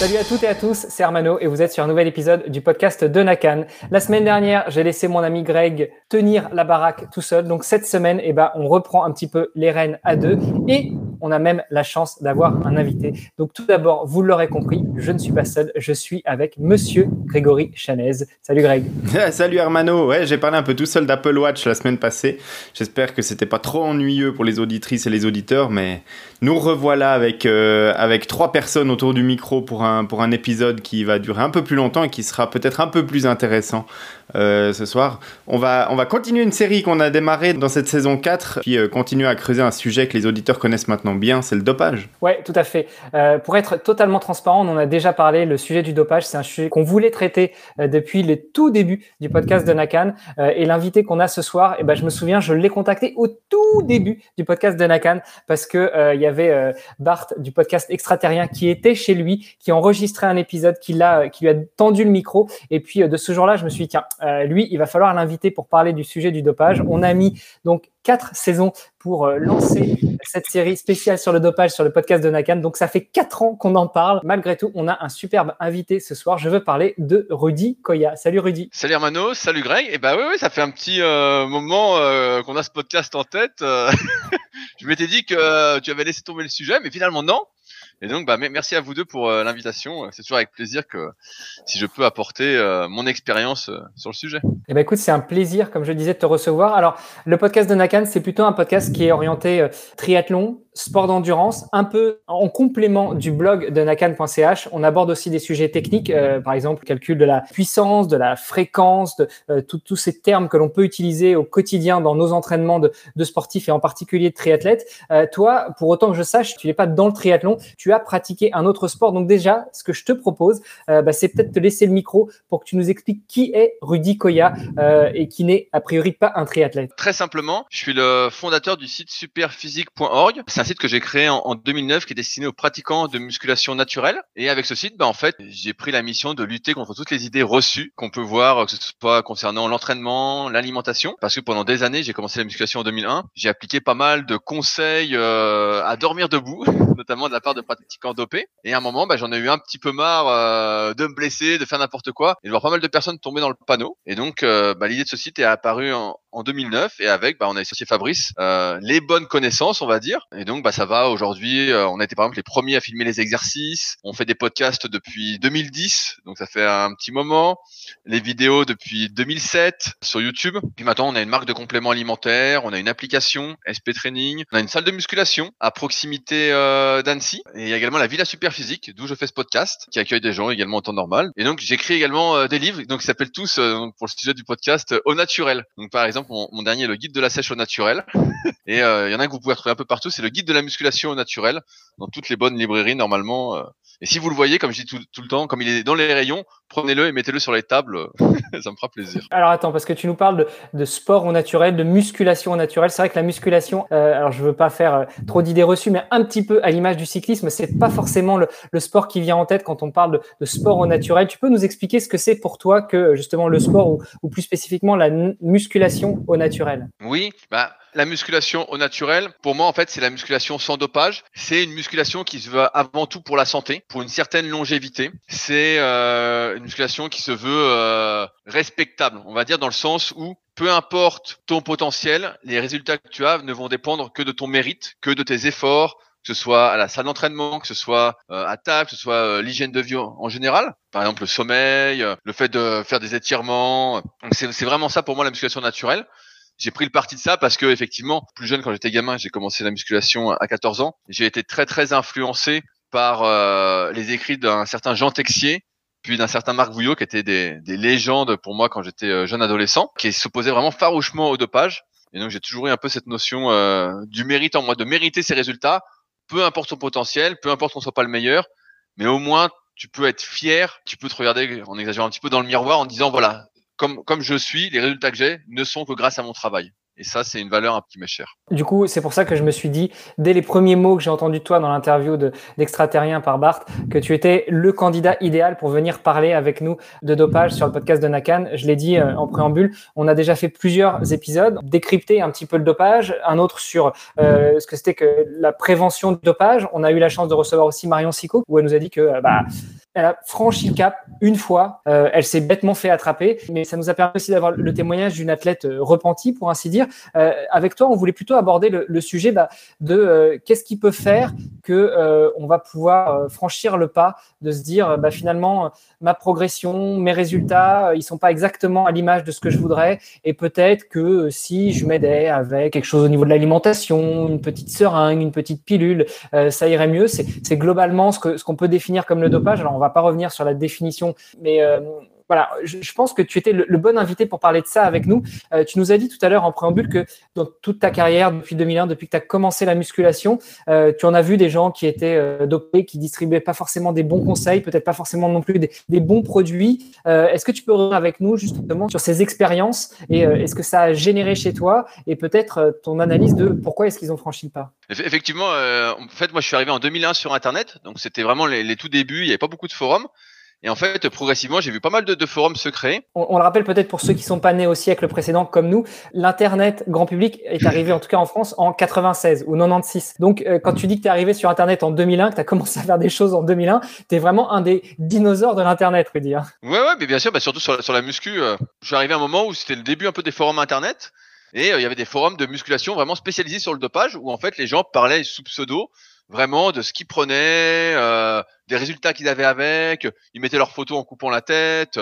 Salut à toutes et à tous, c'est Armano et vous êtes sur un nouvel épisode du podcast de Nakan. La semaine dernière, j'ai laissé mon ami Greg tenir la baraque tout seul. Donc cette semaine, eh ben, on reprend un petit peu les rênes à deux et on a même la chance d'avoir un invité. Donc tout d'abord, vous l'aurez compris, je ne suis pas seul, je suis avec monsieur Grégory Chanez. Salut Greg. Salut Armano. Ouais, j'ai parlé un peu tout seul d'Apple Watch la semaine passée. J'espère que c'était pas trop ennuyeux pour les auditrices et les auditeurs, mais nous revoilà avec, euh, trois personnes autour du micro pour un, épisode qui va durer un peu plus longtemps et qui sera peut-être un peu plus intéressant euh, ce soir. On va, on va continuer une série qu'on a démarrée dans cette saison 4, puis euh, continuer à creuser un sujet que les auditeurs connaissent maintenant bien, c'est le dopage. Oui, tout à fait. pour être totalement transparent, on en a déjà parlé, le sujet du dopage, c'est un sujet qu'on voulait traiter depuis le tout début du podcast de Nakan. et l'invité qu'on a ce soir, eh ben, je me souviens, je l'ai contacté au tout début du podcast de Nakan parce que il y avait euh, Bart du podcast Extraterrien qui était chez lui, qui enregistrait un épisode, qui, l'a, qui lui a tendu le micro. Et puis euh, de ce jour-là, je me suis dit, tiens, euh, lui, il va falloir l'inviter pour parler du sujet du dopage. On a mis donc quatre saisons pour lancer cette série spéciale sur le dopage sur le podcast de Nakan. Donc ça fait quatre ans qu'on en parle. Malgré tout, on a un superbe invité ce soir. Je veux parler de Rudy Koya. Salut Rudy. Salut Hermano, salut Greg. Et eh bah oui, oui, ça fait un petit moment qu'on a ce podcast en tête. je m'étais dit que tu avais laissé tomber le sujet, mais finalement non. Et donc, bah, merci à vous deux pour euh, l'invitation. C'est toujours avec plaisir que si je peux apporter euh, mon expérience euh, sur le sujet. Eh ben, écoute, c'est un plaisir, comme je disais, de te recevoir. Alors, le podcast de Nakan, c'est plutôt un podcast qui est orienté triathlon, sport d'endurance, un peu en complément du blog de nakan.ch. On aborde aussi des sujets techniques, par exemple calcul de la puissance, de la fréquence, de tous ces termes que l'on peut utiliser au quotidien dans nos entraînements de, sportifs et en particulier de triathlètes. Toi, pour autant que je sache, tu n'es pas dans le triathlon, as pratiqué un autre sport. Donc déjà, ce que je te propose, bah, c'est peut-être te laisser le micro pour que tu nous expliques qui est Rudy Koya et qui n'est a priori pas un triathlète. Très simplement, je suis le fondateur du site superphysique.org c'est un site que j'ai créé en, 2009 qui est destiné aux pratiquants de musculation naturelle. Et avec ce site, bah, en fait, j'ai pris la mission de lutter contre toutes les idées reçues qu'on peut voir, que ce soit concernant l'entraînement, l'alimentation. Parce que pendant des années, j'ai commencé la musculation en 2001. J'ai appliqué pas mal de conseils euh, à dormir debout, notamment de la part de pratiquants dopés. Et à un moment, bah, j'en ai eu un petit peu marre euh, de me blesser, de faire n'importe quoi, et de voir pas mal de personnes tomber dans le panneau. Et donc, euh, bah, l'idée de ce site est apparue en, en 2009 et avec bah, on a associé Fabrice euh, les bonnes connaissances on va dire. Et donc bah ça va aujourd'hui euh, on a été par exemple les premiers à filmer les exercices. On fait des podcasts depuis 2010 donc ça fait un petit moment. Les vidéos depuis 2007 sur YouTube. Puis maintenant on a une marque de compléments alimentaires on a une application SP Training. On a une salle de musculation à proximité euh, d'Annecy il y a également la Villa Super Physique, d'où je fais ce podcast, qui accueille des gens également en temps normal. Et donc j'écris également euh, des livres, donc qui s'appellent tous, euh, pour le sujet du podcast, au naturel. Donc par exemple, mon, dernier, le guide de la sèche au naturel. Et il y en a que vous pouvez retrouver un peu partout, c'est le guide de la musculation au naturel, dans toutes les bonnes librairies normalement. Et si vous le voyez, comme je dis tout, le temps, comme il est dans les rayons, prenez-le et mettez-le sur les tables. ça me fera plaisir. Alors attends, parce que tu nous parles de, de sport au naturel, de musculation au naturel. C'est vrai que la musculation, euh, alors je veux pas faire euh, trop d'idées reçues, mais un petit peu à l'image du cyclisme, c'est pas forcément le, sport qui vient en tête quand on parle de, sport au naturel. Tu peux nous expliquer ce que c'est pour toi que justement le sport ou, ou plus spécifiquement la musculation au naturel? Oui, bah la musculation au naturel, pour moi, en fait, c'est la musculation sans dopage. C'est une musculation qui se veut avant tout pour la santé, pour une certaine longévité. C'est euh, une musculation qui se veut euh, respectable, on va dire, dans le sens où peu importe ton potentiel, les résultats que tu as ne vont dépendre que de ton mérite, que de tes efforts, que ce soit à la salle d'entraînement, que ce soit euh, à table, que ce soit euh, l'hygiène de vie en général. Par exemple, le sommeil, euh, le fait de faire des étirements. C'est vraiment ça pour moi la musculation naturelle j'ai pris le parti de ça parce que effectivement, plus jeune quand j'étais gamin, j'ai commencé la musculation à 14 ans. J'ai été très très influencé par euh, les écrits d'un certain Jean Texier, puis d'un certain Marc Vouillot, qui étaient des, des légendes pour moi quand j'étais euh, jeune adolescent, qui s'opposait vraiment farouchement au dopage. Et donc j'ai toujours eu un peu cette notion euh, du mérite en moi, de mériter ses résultats, peu importe son potentiel, peu importe qu'on soit pas le meilleur, mais au moins tu peux être fier, tu peux te regarder en exagérant un petit peu dans le miroir en disant voilà, comme, comme je suis, les résultats que j'ai ne sont que grâce à mon travail. Et ça, c'est une valeur un petit m'est chère. Du coup, c'est pour ça que je me suis dit, dès les premiers mots que j'ai entendus de toi dans l'interview d'extraterrien par Bart, que tu étais le candidat idéal pour venir parler avec nous de dopage sur le podcast de Nakan. Je l'ai dit euh, en préambule, on a déjà fait plusieurs épisodes, décrypter un petit peu le dopage, un autre sur euh, ce que c'était que la prévention du dopage. On a eu la chance de recevoir aussi Marion Sico, où elle nous a dit que euh, bah, elle a franchi le cap une fois. Euh, elle s'est bêtement fait attraper, mais ça nous a permis aussi d'avoir le témoignage d'une athlète euh, repentie, pour ainsi dire. Euh, avec toi, on voulait plutôt aborder le, sujet bah, de qu'est-ce qui peut faire que on va pouvoir franchir le pas de se dire bah, finalement ma progression, mes résultats, ils sont pas exactement à l'image de ce que je voudrais, et peut-être que si je m'aidais avec quelque chose au niveau de l'alimentation, une petite seringue, une petite pilule, ça irait mieux. C'est globalement ce que ce qu'on peut définir comme le dopage. On va pas revenir sur la définition, mais euh, voilà, je, pense que tu étais le, bon invité pour parler de ça avec nous. Euh, tu nous as dit tout à l'heure en préambule que dans toute ta carrière, depuis 2001, depuis que tu as commencé la musculation, euh, tu en as vu des gens qui étaient euh, dopés, qui distribuaient pas forcément des bons conseils, peut-être pas forcément non plus des, bons produits. Est-ce que tu peux revenir avec nous justement sur ces expériences et est-ce que ça a généré chez toi et peut-être ton analyse de pourquoi est-ce qu'ils ont franchi le pas? Effectivement, en fait, moi je suis arrivé en 2001 sur Internet, donc c'était vraiment les, les tout débuts, il n'y avait pas beaucoup de forums. Et en fait, progressivement, j'ai vu pas mal de, de forums se créer. On, on, le rappelle peut-être pour ceux qui sont pas nés au siècle précédent comme nous, l'Internet grand public est arrivé, en tout cas en France, en 96 ou 96. Donc, euh, quand tu dis que tu es arrivé sur Internet en 2001, que tu as commencé à faire des choses en 2001, tu es vraiment un des dinosaures de l'Internet, Rudy. Hein. Ouais, ouais, mais bien sûr, bah, surtout sur, sur la muscu. Euh, je suis arrivé à un moment où c'était le début un peu des forums Internet. Et euh, il y avait des forums de musculation vraiment spécialisés sur le dopage où en fait les gens parlaient sous pseudo vraiment de ce qu'ils prenaient, euh, des résultats qu'ils avaient avec, ils mettaient leurs photos en coupant la tête.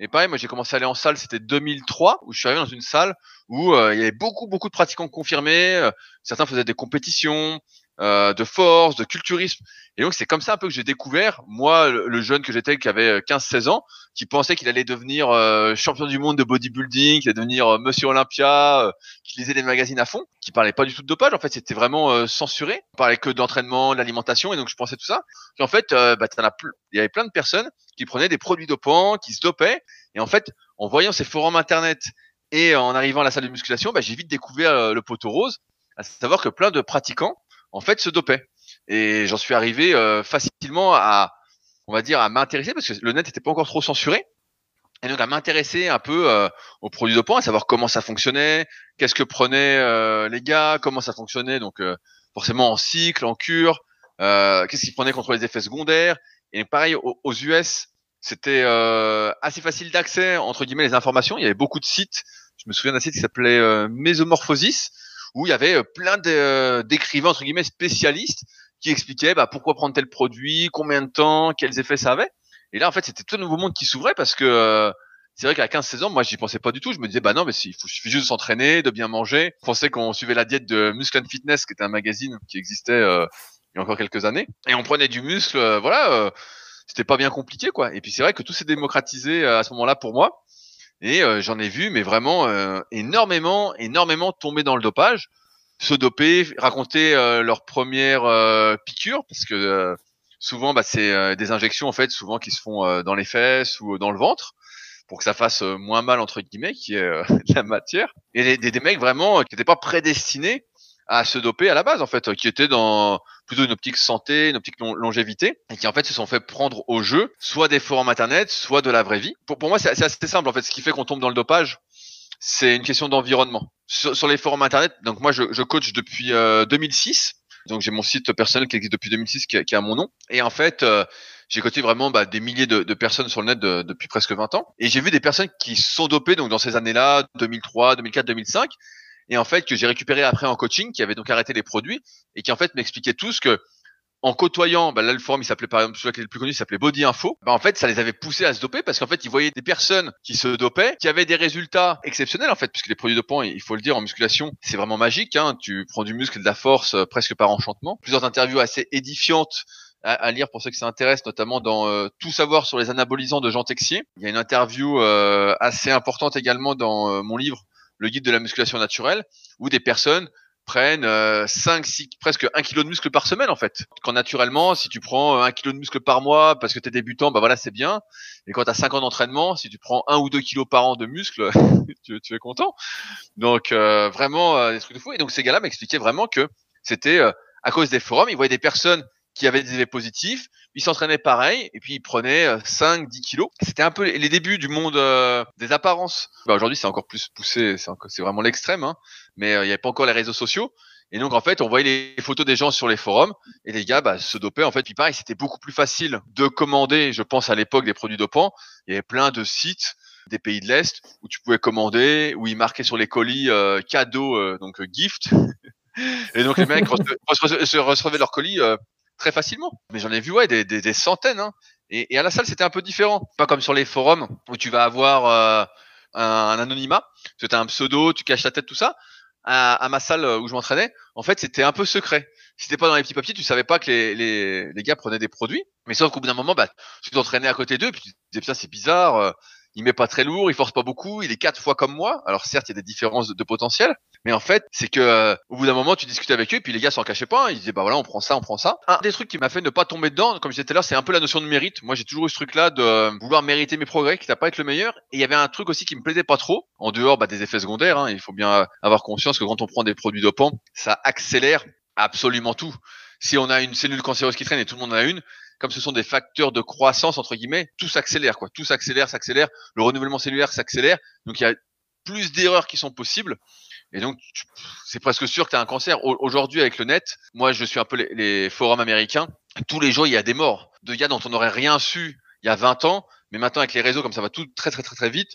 Et pareil, moi j'ai commencé à aller en salle, c'était 2003, où je suis arrivé dans une salle où euh, il y avait beaucoup, beaucoup de pratiquants confirmés. Euh, certains faisaient des compétitions euh, de force, de culturisme. Et donc c'est comme ça un peu que j'ai découvert, moi, le, jeune que j'étais, qui avait 15-16 ans, qui pensait qu'il allait devenir euh, champion du monde de bodybuilding, qu'il allait devenir euh, Monsieur Olympia, qui lisait les magazines à fond, qui parlait pas du tout de dopage. En fait, c'était vraiment censuré. On parlait que d'entraînement, de l'alimentation, et donc je pensais tout ça. Et en fait, bah. Il y avait plein de personnes qui prenaient des produits dopants, qui se dopaient. Et en fait, en voyant ces forums internet et en arrivant à la salle de musculation, bah, j'ai vite découvert le poteau rose, à savoir que plein de pratiquants en fait se dopaient. Et j'en suis arrivé euh, facilement à, on va dire, à m'intéresser parce que le net n'était pas encore trop censuré. Et donc à m'intéresser un peu euh, aux produits dopants, à savoir comment ça fonctionnait, qu'est-ce que prenaient euh, les gars, comment ça fonctionnait, donc euh, forcément en cycle, en cure, euh, qu'est-ce qu'ils prenaient contre les effets secondaires. Et pareil aux, aux US, c'était euh, assez facile d'accès entre guillemets les informations. Il y avait beaucoup de sites. Je me souviens d'un site qui s'appelait Mesomorphosis où il y avait plein d'écrivains entre guillemets spécialistes qui expliquaient bah, pourquoi prendre tel produit, combien de temps, quels effets ça avait. Et là, en fait, c'était tout un nouveau monde qui s'ouvrait parce que euh, c'est vrai qu'à 15-16 ans, moi, j'y pensais pas du tout. Je me disais, bah non, mais il faut suffit juste de s'entraîner, de bien manger. Je pensais qu'on suivait la diète de Muscle and Fitness, qui était un magazine qui existait euh, il y a encore quelques années. Et on prenait du muscle, voilà, c'était pas bien compliqué, quoi. Et puis c'est vrai que tout s'est démocratisé à ce moment-là pour moi. Et j'en ai vu, mais vraiment énormément, énormément tomber dans le dopage, se doper, raconter leur première piqûre, parce que souvent, bah, c'est des injections en fait, souvent qui se font dans les fesses ou dans le ventre pour que ça fasse euh, moins mal entre guillemets, qui est euh, la matière. Et des, des, mecs vraiment euh, qui n'étaient pas prédestinés à se doper à la base en fait, qui étaient dans plutôt une optique santé, une optique longévité, et qui en fait se sont fait prendre au jeu, soit des forums internet, soit de la vraie vie. Pour, pour moi, c'est assez simple en fait. Ce qui fait qu'on tombe dans le dopage, c'est une question d'environnement. Sur, les forums internet, donc moi je, je coach depuis 2006. Donc j'ai mon site personnel qui existe depuis 2006 qui qui a mon nom. Et en fait, j'ai coté vraiment bah, des milliers de, de, personnes sur le net depuis presque 20 ans. Et j'ai vu des personnes qui sont dopées donc dans ces années-là, 2003, 2004, 2005, et en fait que j'ai récupéré après en coaching, qui avait donc arrêté les produits et qui en fait m'expliquaient tous que en côtoyant, bah là le forum il s'appelait par exemple celui qui est le plus connu, il s'appelait Body Info. Bah en fait ça les avait poussés à se doper parce qu'en fait ils voyaient des personnes qui se dopaient, qui avaient des résultats exceptionnels en fait, puisque les produits dopants, il faut le dire en musculation, c'est vraiment magique. Hein, tu prends du muscle de la force euh, presque par enchantement. Plusieurs interviews assez édifiantes à, lire pour ceux qui s'intéressent, notamment dans euh, Tout savoir sur les anabolisants de Jean Texier. Il y a une interview euh, assez importante également dans euh, mon livre Le guide de la musculation naturelle, où des personnes prennent 5, 6, presque 1 kg de muscle par semaine en fait. Quand naturellement, si tu prends 1 kg de muscle par mois parce que tu es débutant, bah voilà, c'est bien. Et quand tu as 5 ans d'entraînement, si tu prends 1 ou 2 kilos par an de muscle, tu, tu, es content. Donc vraiment des trucs de fou. Et donc ces gars-là m'expliquaient vraiment que c'était à cause des forums, ils voyaient des personnes qui avaient des effets positifs. Ils s'entraînaient pareil et puis ils prenaient 5, euh, 10 kilos. C'était un peu les débuts du monde euh, des apparences. Bah, Aujourd'hui, c'est encore plus poussé, c'est vraiment l'extrême, hein. mais euh, il n'y avait pas encore les réseaux sociaux. Et donc en fait, on voyait les photos des gens sur les forums et les gars bah, se dopaient. En fait, puis pareil, c'était beaucoup plus facile de commander. Je pense à l'époque des produits dopants, il y avait plein de sites des pays de l'est où tu pouvais commander, où ils marquaient sur les colis euh, cadeau, donc gift. et donc les mecs recevaient leur colis très facilement. Mais j'en ai vu ouais des, centaines. Hein. Et, à la salle, c'était un peu différent. Pas comme sur les forums où tu vas avoir euh, un, anonymat, tu as un pseudo, tu caches ta tête, tout ça. À, ma salle où je m'entraînais, en fait, c'était un peu secret. Si t'étais pas dans les petits papiers, tu savais pas que les, gars prenaient des produits. Mais sauf qu'au bout d'un moment, bah, tu t'entraînais à côté d'eux, puis tu disais, putain, c'est bizarre, euh, il met pas très lourd, il force pas beaucoup, il est quatre fois comme moi. Alors certes, il y a des différences de, potentiel, mais en fait, c'est que euh, au bout d'un moment, tu discutes avec eux, puis les gars s'en cachaient pas, hein. ils disaient bah voilà, on prend ça, on prend ça. Un des trucs qui m'a fait ne pas tomber dedans, comme je disais là, c'est un peu la notion de mérite. Moi, j'ai toujours eu ce truc-là de euh, vouloir mériter mes progrès, qui n'a pas être le meilleur. Et il y avait un truc aussi qui me plaisait pas trop, en dehors bah, des effets secondaires. Hein. il faut bien avoir conscience que quand on prend des produits dopants, ça accélère absolument tout. Si on a une cellule cancéreuse qui traîne et tout le monde en a une, comme ce sont des facteurs de croissance entre guillemets, tout s'accélère quoi, tout s'accélère, s'accélère, le renouvellement cellulaire s'accélère, donc il y a plus d'erreurs qui sont possibles. Et donc, c'est presque sûr que tu un cancer. Aujourd'hui, avec le net, moi, je suis un peu les, forums américains. Tous les jours, il y a des morts de gars dont on n'aurait rien su il y a 20 ans. Mais maintenant, avec les réseaux, comme ça va tout très, très, très, très vite,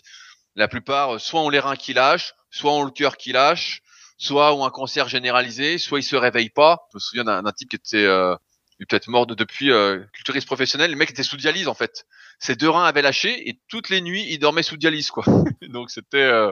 la plupart, soit ont les reins qui lâchent, soit ont le cœur qui lâche, soit ont un cancer généralisé, soit ils se réveillent pas. Je me souviens d'un type qui était euh, il est peut-être mort de, depuis euh, culturiste professionnel. Le mec était sous dialyse en fait. Ses deux reins avaient lâché et toutes les nuits il dormait sous dialyse quoi. Donc c'était euh,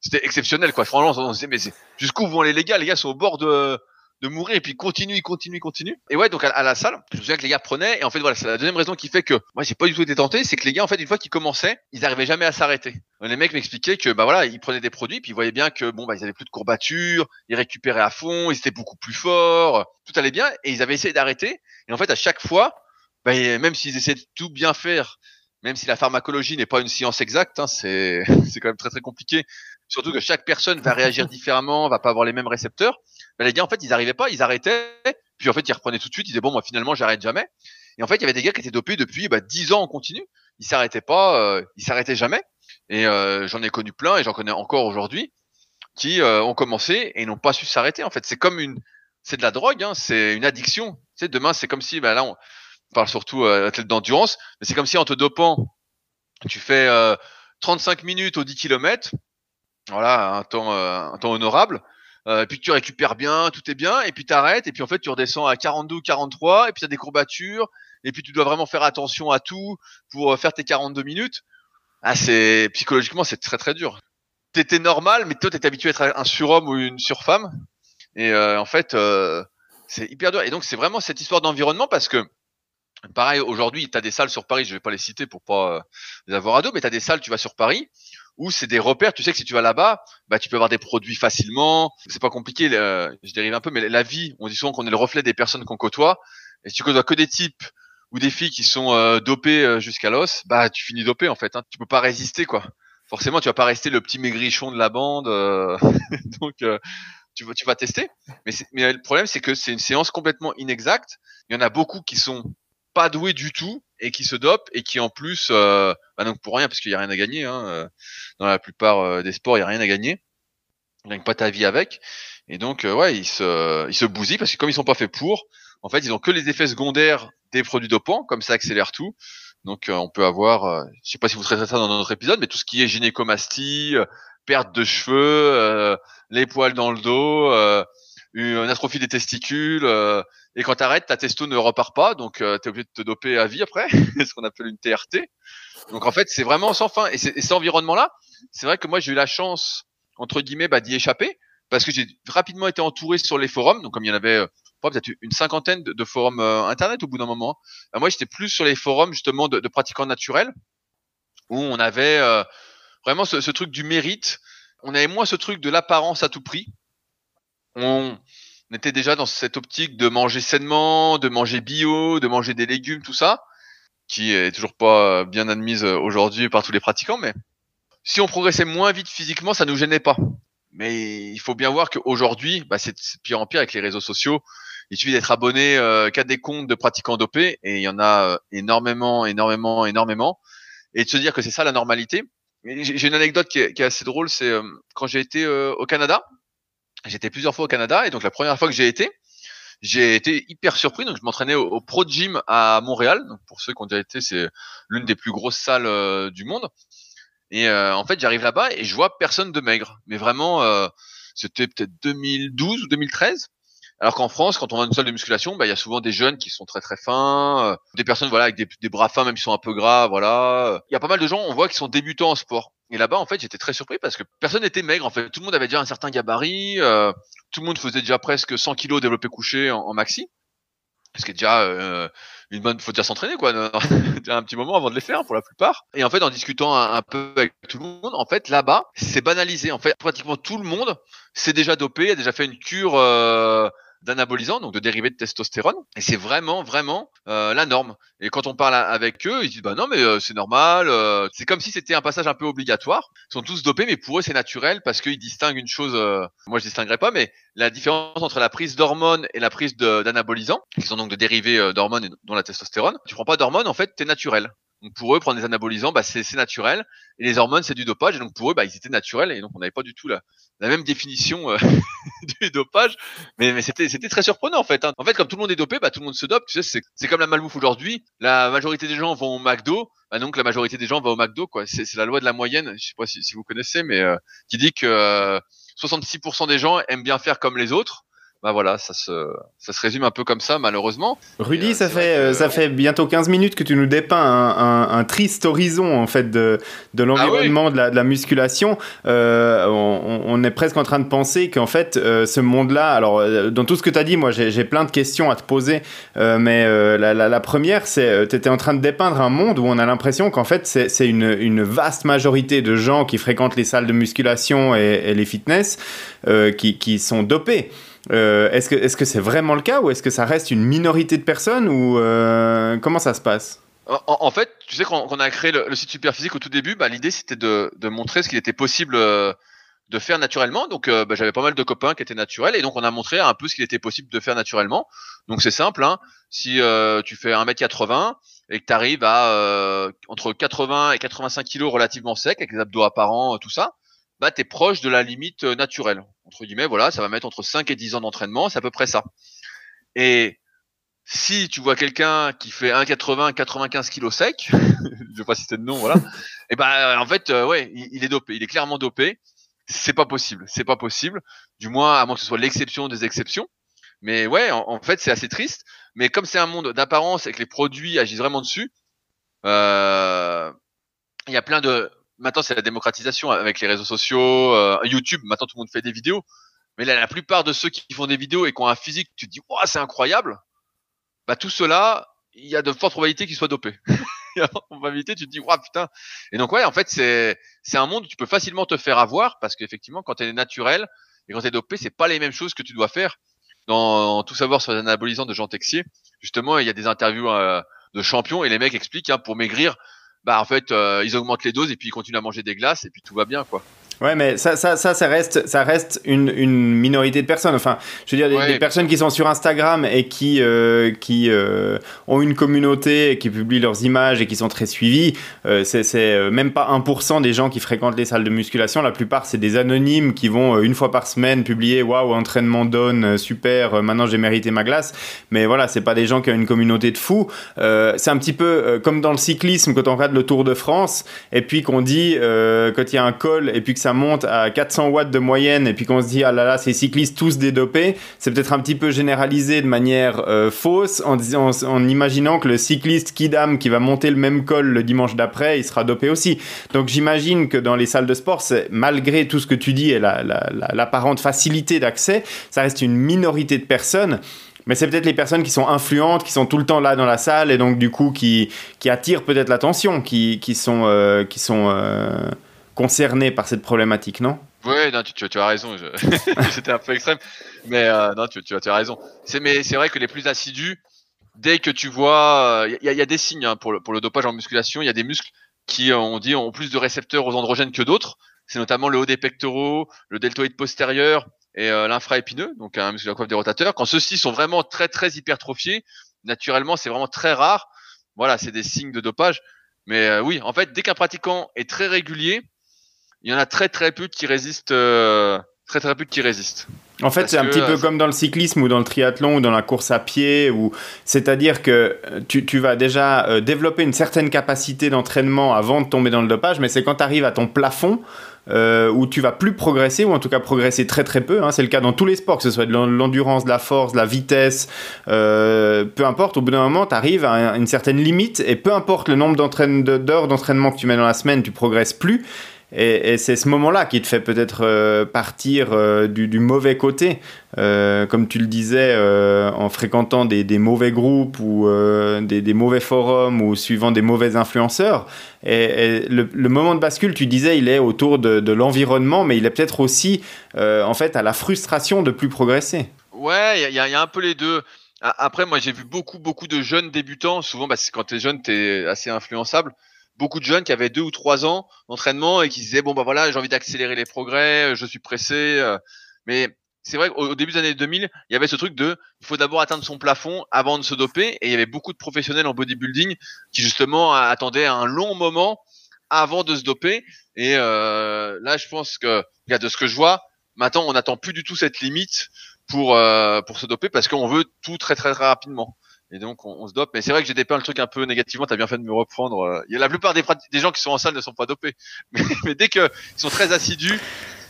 c'était exceptionnel quoi. Franchement on se disait mais jusqu'où vont les gars Les gars sont au bord de de mourir et puis continue, il continue, il continue. Et ouais, donc à, la salle, je me souviens que les gars prenaient et en fait voilà, c'est la deuxième raison qui fait que moi j'ai pas du tout été tenté, c'est que les gars en fait une fois qu'ils commençaient, ils arrivaient jamais à s'arrêter. Les mecs m'expliquaient que bah voilà, ils prenaient des produits puis ils voyaient bien que bon bah ils avaient plus de courbatures, ils récupéraient à fond, ils étaient beaucoup plus forts, tout allait bien et ils avaient essayé d'arrêter et en fait à chaque fois, bah, même s'ils essaient de tout bien faire, même si la pharmacologie n'est pas une science exacte, hein, c'est c'est quand même très très compliqué. Surtout que chaque personne va réagir différemment, va pas avoir les mêmes récepteurs. Ben, les gars, en fait, ils arrivaient pas, ils arrêtaient, puis en fait, ils reprenaient tout de suite, ils disaient bon, moi, finalement, j'arrête jamais. Et en fait, il y avait des gars qui étaient dopés depuis bah, 10 ans en continu. Ils s'arrêtaient pas, euh, ils s'arrêtaient jamais. Et euh, j'en ai connu plein, et j'en connais encore aujourd'hui, qui euh, ont commencé et n'ont pas su s'arrêter. En fait, c'est comme une, c'est de la drogue, hein, c'est une addiction. Tu demain, c'est comme si, bah, là, on parle surtout athlète d'endurance, mais c'est comme si en te dopant, tu fais 35 minutes au 10 km, voilà, un temps honorable euh, puis tu récupères bien, tout est bien, et puis tu arrêtes, et puis en fait tu redescends à 42 ou 43, et puis tu as des courbatures, et puis tu dois vraiment faire attention à tout pour euh, faire tes 42 minutes. Ah, c'est psychologiquement c'est très très dur. T'étais normal, mais toi t'es habitué à être un surhomme ou une surfemme, et euh, en fait euh, C'est hyper dur. Et donc, c'est vraiment cette histoire d'environnement parce que, pareil, aujourd'hui, tu as des salles sur Paris, je vais pas les citer pour pas euh, les avoir à dos, mais tu as des salles, tu vas sur Paris, où c'est des repères. Tu sais que si tu vas là-bas, bah, tu peux avoir des produits facilement. C'est pas compliqué, je dérive un peu, mais la vie, on dit souvent qu'on est le reflet des personnes qu'on côtoie. Et si tu côtoies que des types ou des filles qui sont euh, dopées euh, jusqu'à l'os, bah tu finis dopé en fait. Hein. Tu peux pas résister quoi. Forcément, tu vas pas rester le petit maigrichon de la bande. Euh, donc tu vas, tu vas tester. Mais, mais le problème, c'est que c'est une séance complètement inexacte. Il y en a beaucoup qui sont pas doués du tout et qui se dopent et qui en plus, euh, bah donc pour rien parce qu'il y a rien à gagner. Hein, dans la plupart des sports, il y a rien à gagner. Tu gagne pas ta vie avec. Et donc, ouais, ils se, ils se bousillent parce que comme ils sont pas faits pour, en fait, ils ont que les effets secondaires des produits dopants, comme ça accélère tout. Donc, euh, on peut avoir, euh, je sais pas si vous traiterez ça dans notre épisode, mais tout ce qui est gynécomastie, euh, perte de cheveux, les poils dans le dos, une atrophie des testicules. Et quand t'arrêtes, ta testo ne repart pas, donc tu es obligé de te doper à vie après, ce qu'on appelle une TRT. Donc en fait, c'est vraiment sans fin. Et, cet environnement-là, c'est vrai que moi j'ai eu la chance entre guillemets bah, d'y échapper parce que j'ai rapidement été entouré sur les forums. Donc comme il y en avait peut-être une cinquantaine de, forums euh, internet au bout d'un moment. moi, j'étais plus sur les forums justement de, pratiquants naturels où on avait euh, vraiment ce, truc du mérite. On avait moins ce truc de l'apparence à tout prix. On, était déjà dans cette optique de manger sainement, de manger bio, de manger des légumes, tout ça, qui est toujours pas bien admise aujourd'hui par tous les pratiquants, mais si on progressait moins vite physiquement, ça nous gênait pas. Mais il faut bien voir qu'aujourd'hui, bah, c'est pire en pire avec les réseaux sociaux. Il suffit d'être abonné euh, qu'à des comptes de pratiquants dopés et il y en a euh, énormément, énormément, énormément. Et de se dire que c'est ça la normalité. J'ai une anecdote qui est, assez drôle, c'est euh, quand j'ai été au Canada. J'étais plusieurs fois au Canada et donc la première fois que j'ai été, j'ai été hyper surpris. Donc je m'entraînais au, Pro Gym à Montréal. Pour ceux qui ont déjà été, c'est l'une des plus grosses salles du monde. Et en fait, j'arrive là-bas et je vois personne de maigre. Mais vraiment, c'était peut-être 2012 ou 2013. Alors qu'en France, quand on va dans une salle de musculation, bah, il y a souvent des jeunes qui sont très très fins, euh, des personnes voilà avec des, des, bras fins même qui sont un peu gras, voilà. Il y a pas mal de gens, on voit, qui sont débutants en sport. Et là-bas, en fait, j'étais très surpris parce que personne n'était maigre. En fait, tout le monde avait déjà un certain gabarit, euh, tout le monde faisait déjà presque 100 kilos développé couché en, maxi, ce qui est déjà euh, une bonne. Faut déjà s'entraîner quoi, un petit moment avant de les faire pour la plupart. Et en fait, en discutant un, peu avec tout le monde, en fait, là-bas, c'est banalisé. En fait, pratiquement tout le monde s'est déjà dopé, a déjà fait une cure. Euh, d'anabolisants, donc de dérivés de testostérone. Et c'est vraiment, vraiment euh, la norme. Et quand on parle avec eux, ils disent bah non mais euh, c'est normal. Euh, c'est comme si c'était un passage un peu obligatoire. Ils sont tous dopés, mais pour eux c'est naturel parce qu'ils distinguent une chose. moi je distinguerai pas, mais la différence entre la prise d'hormones et la prise d'anabolisants, qui sont donc de dérivés d'hormones dont la testostérone. Tu prends pas d'hormones, en fait, t'es naturel. Donc pour eux, prendre des anabolisants, bah, c'est naturel. Et les hormones, c'est du dopage. Et donc pour eux, bah, ils étaient naturels. Et donc on n'avait pas du tout la, la même définition euh, du dopage. Mais, mais c'était très surprenant en fait. Hein. En fait, comme tout le monde est dopé, bah, tout le monde se dope. Tu sais, c'est comme la malbouffe aujourd'hui. La majorité des gens vont au McDo. Bah, donc la majorité des gens vont au McDo. C'est la loi de la moyenne. Je sais pas si, si vous connaissez, mais euh, qui dit que 66% euh, des gens aiment bien faire comme les autres bah voilà, ça se, ça se résume un peu comme ça, malheureusement. Rudy, euh, ça, fait, euh, ça fait bientôt 15 minutes que tu nous dépeins un, un, triste horizon en fait de, de l'environnement ah de, la, de, la, musculation. Euh, on, on, est presque en train de penser qu'en fait, ce monde-là, alors dans tout ce que tu as dit, moi j'ai plein de questions à te poser, mais la, la, la, première, c'est tu étais en train de dépeindre un monde où on a l'impression qu'en fait, c'est une, une, vaste majorité de gens qui fréquentent les salles de musculation et, et les fitness qui, qui sont dopés. Euh, est-ce que est-ce que c'est vraiment le cas ou est-ce que ça reste une minorité de personnes ou euh, comment ça se passe? En, fait, tu sais quand, on a créé le, site Superphysique au tout début, bah, l'idée c'était de, de, montrer ce qu'il était possible euh, de faire naturellement. Donc bah, j'avais pas mal de copains qui étaient naturels et donc on a montré un peu ce qu'il était possible de faire naturellement. Donc c'est simple, hein. si tu fais 1m80 et que tu arrives à entre 80 et 85 kg relativement sec avec les abdos apparents, tout ça, bah, tu es proche de la limite euh, naturelle. Entre guillemets, voilà, ça va mettre entre 5 et 10 ans d'entraînement, c'est à peu près ça. Et si tu vois quelqu'un qui fait 1,80, 95 kg sec, je vais pas citer de nom, voilà, et ben en fait, euh, ouais, il, est dopé, il est clairement dopé. C'est pas possible, c'est pas possible. Du moins, à moins que ce soit l'exception des exceptions. Mais ouais, en, fait, c'est assez triste. Mais comme c'est un monde d'apparence et que les produits agissent vraiment dessus, il y a plein de maintenant c'est la démocratisation avec les réseaux sociaux, euh, YouTube. Maintenant tout le monde fait des vidéos. Mais la, la plupart de ceux qui font des vidéos et qui ont un physique, tu te dis, waouh, c'est incroyable. Bah, tout cela, il y a de fortes probabilités qu'ils soient dopés. il y a de probabilités, tu te dis, waouh, putain. Et donc, ouais, en fait, c'est, c'est un monde où tu peux facilement te faire avoir parce qu'effectivement, quand tu es naturel et quand tu es dopé, c'est pas les mêmes choses que tu dois faire. Dans Tout savoir sur les anabolisants de Jean Texier, justement, il y a des interviews euh, de champions et les mecs expliquent, hein, pour maigrir, bah, en fait, euh, ils augmentent les doses et puis ils continuent à manger des glaces et puis tout va bien, quoi. Ouais, mais ça, ça, ça, ça reste, ça reste une, une minorité de personnes. Enfin, je veux dire, des, Ouais. des personnes qui sont sur Instagram et qui, euh, qui euh, ont une communauté, et qui publient leurs images et qui sont très suivies, euh, c'est euh, même pas 1% des gens qui fréquentent les salles de musculation. La plupart, c'est des anonymes qui vont une fois par semaine publier Waouh, entraînement donne, super, maintenant j'ai mérité ma glace. Mais voilà, c'est pas des gens qui ont une communauté de fous. C'est un petit peu comme dans le cyclisme, quand on regarde le Tour de France, et puis qu'on dit, quand il y a un col, et puis que monte à 400 watts de moyenne, et puis qu'on se dit, ah là là, ces cyclistes tous dédopés, c'est peut-être un petit peu généralisé de manière euh, fausse, en, disant, en, imaginant que le cycliste Kidam qui va monter le même col le dimanche d'après, il sera dopé aussi. Donc j'imagine que dans les salles de sport, c'est- malgré tout ce que tu dis et la- la- la- l'apparente facilité d'accès, ça reste une minorité de personnes. Mais c'est peut-être les personnes qui sont influentes, qui sont tout le temps là dans la salle et donc du coup qui, qui attirent peut-être l'attention, qui, qui sont, euh, qui sont euh, concernées par cette problématique, non? Ouais, non, tu, as raison. C'était un peu extrême, mais euh, non, tu, as- raison. C'est mais c'est vrai que les plus assidus, dès que tu vois, il y, a- y a des signes hein, pour le pour le dopage en musculation. Il y a des muscles qui, euh, on dit, ont plus de récepteurs aux androgènes que d'autres. C'est notamment le haut des pectoraux, le deltoïde postérieur et euh, l'infraépineux, donc un muscle de la coiffe des rotateurs. Quand ceux-ci sont vraiment très très hypertrophiés, naturellement, c'est vraiment très rare. Voilà, c'est des signes de dopage. Mais euh, oui, en fait, dès qu'un pratiquant est très régulier, il y en a très très peu qui résistent, euh, très très peu qui résistent. En fait, c'est un petit peu euh, comme dans le cyclisme ou dans le triathlon ou dans la course à pied, ou c'est-à-dire que euh, tu, tu vas déjà développer une certaine capacité d'entraînement avant de tomber dans le dopage, mais c'est quand tu arrives à ton plafond euh, où tu vas plus progresser, ou en tout cas progresser très très peu. hein. C'est le cas dans tous les sports, que ce soit de l'en- l'endurance, de la force, de la vitesse, euh, peu importe. Au bout d'un moment, tu arrives à une certaine limite, et peu importe le nombre d'heures d'entraînement que tu mets dans la semaine, tu progresses plus. Et, c'est ce moment-là qui te fait peut-être euh, partir euh, du, mauvais côté, Euh, comme tu le disais, en fréquentant des, mauvais groupes ou des, mauvais forums ou suivant des mauvais influenceurs. Et, le, moment de bascule, tu disais, il est autour de, l'environnement, mais il est peut-être aussi en fait à la frustration de plus progresser. Ouais, il y, a- un peu les deux. Après, moi, j'ai vu beaucoup, beaucoup de jeunes débutants. Souvent, bah, quand t'es jeune, t'es assez influençable. Beaucoup de jeunes qui avaient deux ou trois ans d'entraînement et qui se disaient bon bah voilà, j'ai envie d'accélérer les progrès, je suis pressé. euh. Mais c'est vrai qu'au au début des années 2000, il y avait ce truc de il faut d'abord atteindre son plafond avant de se doper. Et il y avait beaucoup de professionnels en bodybuilding qui justement attendaient un long moment avant de se doper. Et euh, là, je pense que de ce que je vois, maintenant, on n'attend plus du tout cette limite pour euh, pour se doper parce qu'on veut tout très très très rapidement. Et donc on, on se dope. Mais c'est vrai que j'ai dépeint le truc un peu négativement. T'as bien fait de me reprendre. Il y a la plupart des, des gens qui sont en salle ne sont pas dopés. Mais, mais dès que ils sont très assidus,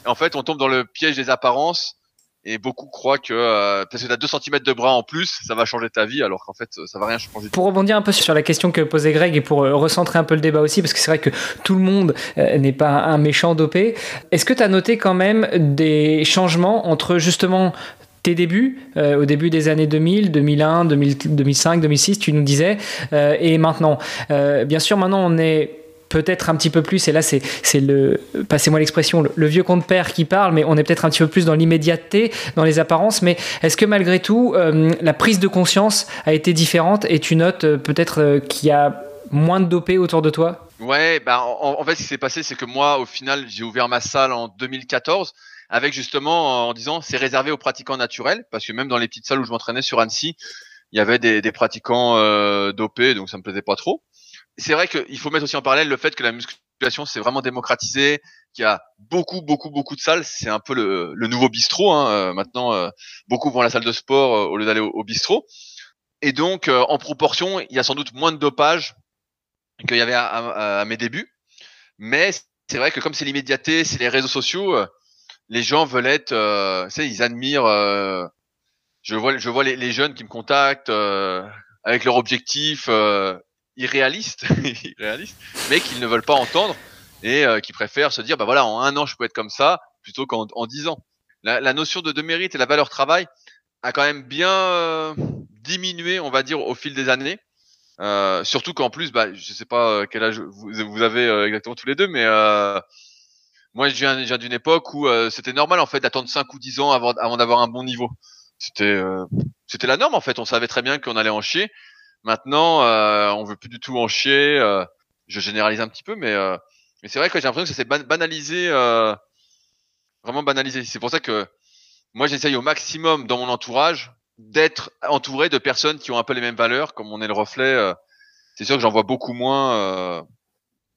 en fait, on tombe dans le piège des apparences. Et beaucoup croient que euh, parce que t'as 2 cm de bras en plus, ça va changer ta vie, alors qu'en fait, ça va rien changer. Pour rebondir un peu sur la question que posait Greg et pour euh, recentrer un peu le débat aussi, parce que c'est vrai que tout le monde euh, n'est pas un méchant dopé, est-ce que tu as noté quand même des changements entre justement tes débuts, euh, au début des années 2000, 2001, 2000, 2005, 2006, tu nous disais, euh, et maintenant. Euh, Bien sûr, maintenant on est peut-être un petit peu plus, et là c'est le, passez-moi l'expression, le, vieux compte père qui parle, mais on est peut-être un petit peu plus dans l'immédiateté, dans les apparences, mais est-ce que malgré tout, la prise de conscience a été différente et tu notes peut-être qu'il y a moins de dopés autour de toi? Ouais, bah en fait, ce qui s'est passé, c'est que moi, au final, j'ai ouvert ma salle en 2014 avec justement en disant c'est réservé aux pratiquants naturels parce que même dans les petites salles où je m'entraînais sur Annecy, il y avait des, des pratiquants euh, dopés, donc ça me plaisait pas trop. C'est vrai qu'il faut mettre aussi en parallèle le fait que la musculation s'est vraiment démocratisée, qu'il y a beaucoup, beaucoup, beaucoup de salles. C'est un peu le, le nouveau bistrot. Hein. Euh, maintenant, euh, beaucoup vont à la salle de sport euh, au lieu d'aller au, bistrot. Et donc, euh, en proportion, il y a sans doute moins de dopage qu'il y avait à, à- à mes débuts. Mais c'est vrai que comme c'est l'immédiateté, c'est les réseaux sociaux, euh, les gens veulent être, euh, tu sais, ils admirent. euh, je vois, je vois les, les jeunes qui me contactent euh, avec leur objectif euh, irréaliste, irréaliste, mais qu'ils ne veulent pas entendre et euh, qui préfèrent se dire, bah voilà, en un an je peux être comme ça plutôt qu'en en dix ans. la, la notion de, de mérite et la valeur travail a quand même bien euh, diminué, on va dire, au fil des années. Surtout qu'en plus, bah, je sais pas quel âge vous, vous avez exactement tous les deux, mais moi, je viens, viens d'une époque où c'était normal en fait d'attendre 5 ou 10 ans avant, avant d'avoir un bon niveau. C'était, c'était la norme en fait. On savait très bien qu'on allait en chier. Maintenant, on veut plus du tout en chier. je généralise un petit peu, mais, mais c'est vrai que j'ai l'impression que ça s'est banalisé, vraiment banalisé. C'est pour ça que moi, j'essaye au maximum dans mon entourage d'être entouré de personnes qui ont un peu les mêmes valeurs, comme on est le reflet. Euh, c'est sûr que j'en vois beaucoup moins.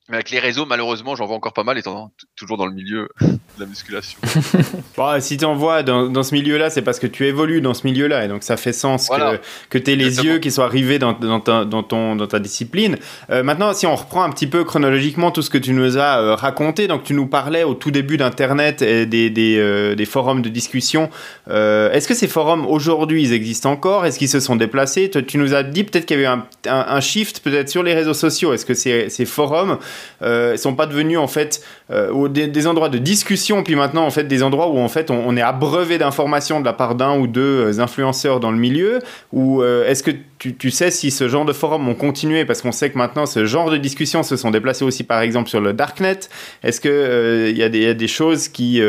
Mais avec les réseaux, malheureusement, j'en vois encore pas mal, étant toujours dans le milieu de la musculation. bon, si tu en vois dans, dans ce milieu-là, c'est parce que tu évolues dans ce milieu-là, et donc ça fait sens que, que tu aies les yeux qui soient arrivés dans, dans, ta, dans, ton, dans ta discipline. Euh, maintenant, si on reprend un petit peu chronologiquement tout ce que tu nous as euh, raconté, donc tu nous parlais au tout début d'Internet et des, des, euh, des, forums de discussion. Est-ce que ces forums, aujourd'hui, ils existent encore? Est-ce qu'ils se sont déplacés? Tu, tu, nous as dit peut-être qu'il y avait un, un, un shift peut-être sur les réseaux sociaux. Est-ce que ces, ces forums euh, sont pas devenus en fait euh, des, endroits de discussion, puis maintenant en fait des endroits où en fait on, est abreuvé d'informations de la part d'un ou deux euh, influenceurs dans le milieu. Ou euh, est-ce que tu, sais si ce genre de forums ont continué? Parce qu'on sait que maintenant ce genre de discussions se sont déplacés aussi par exemple sur le darknet. Est-ce que il y, a des choses qui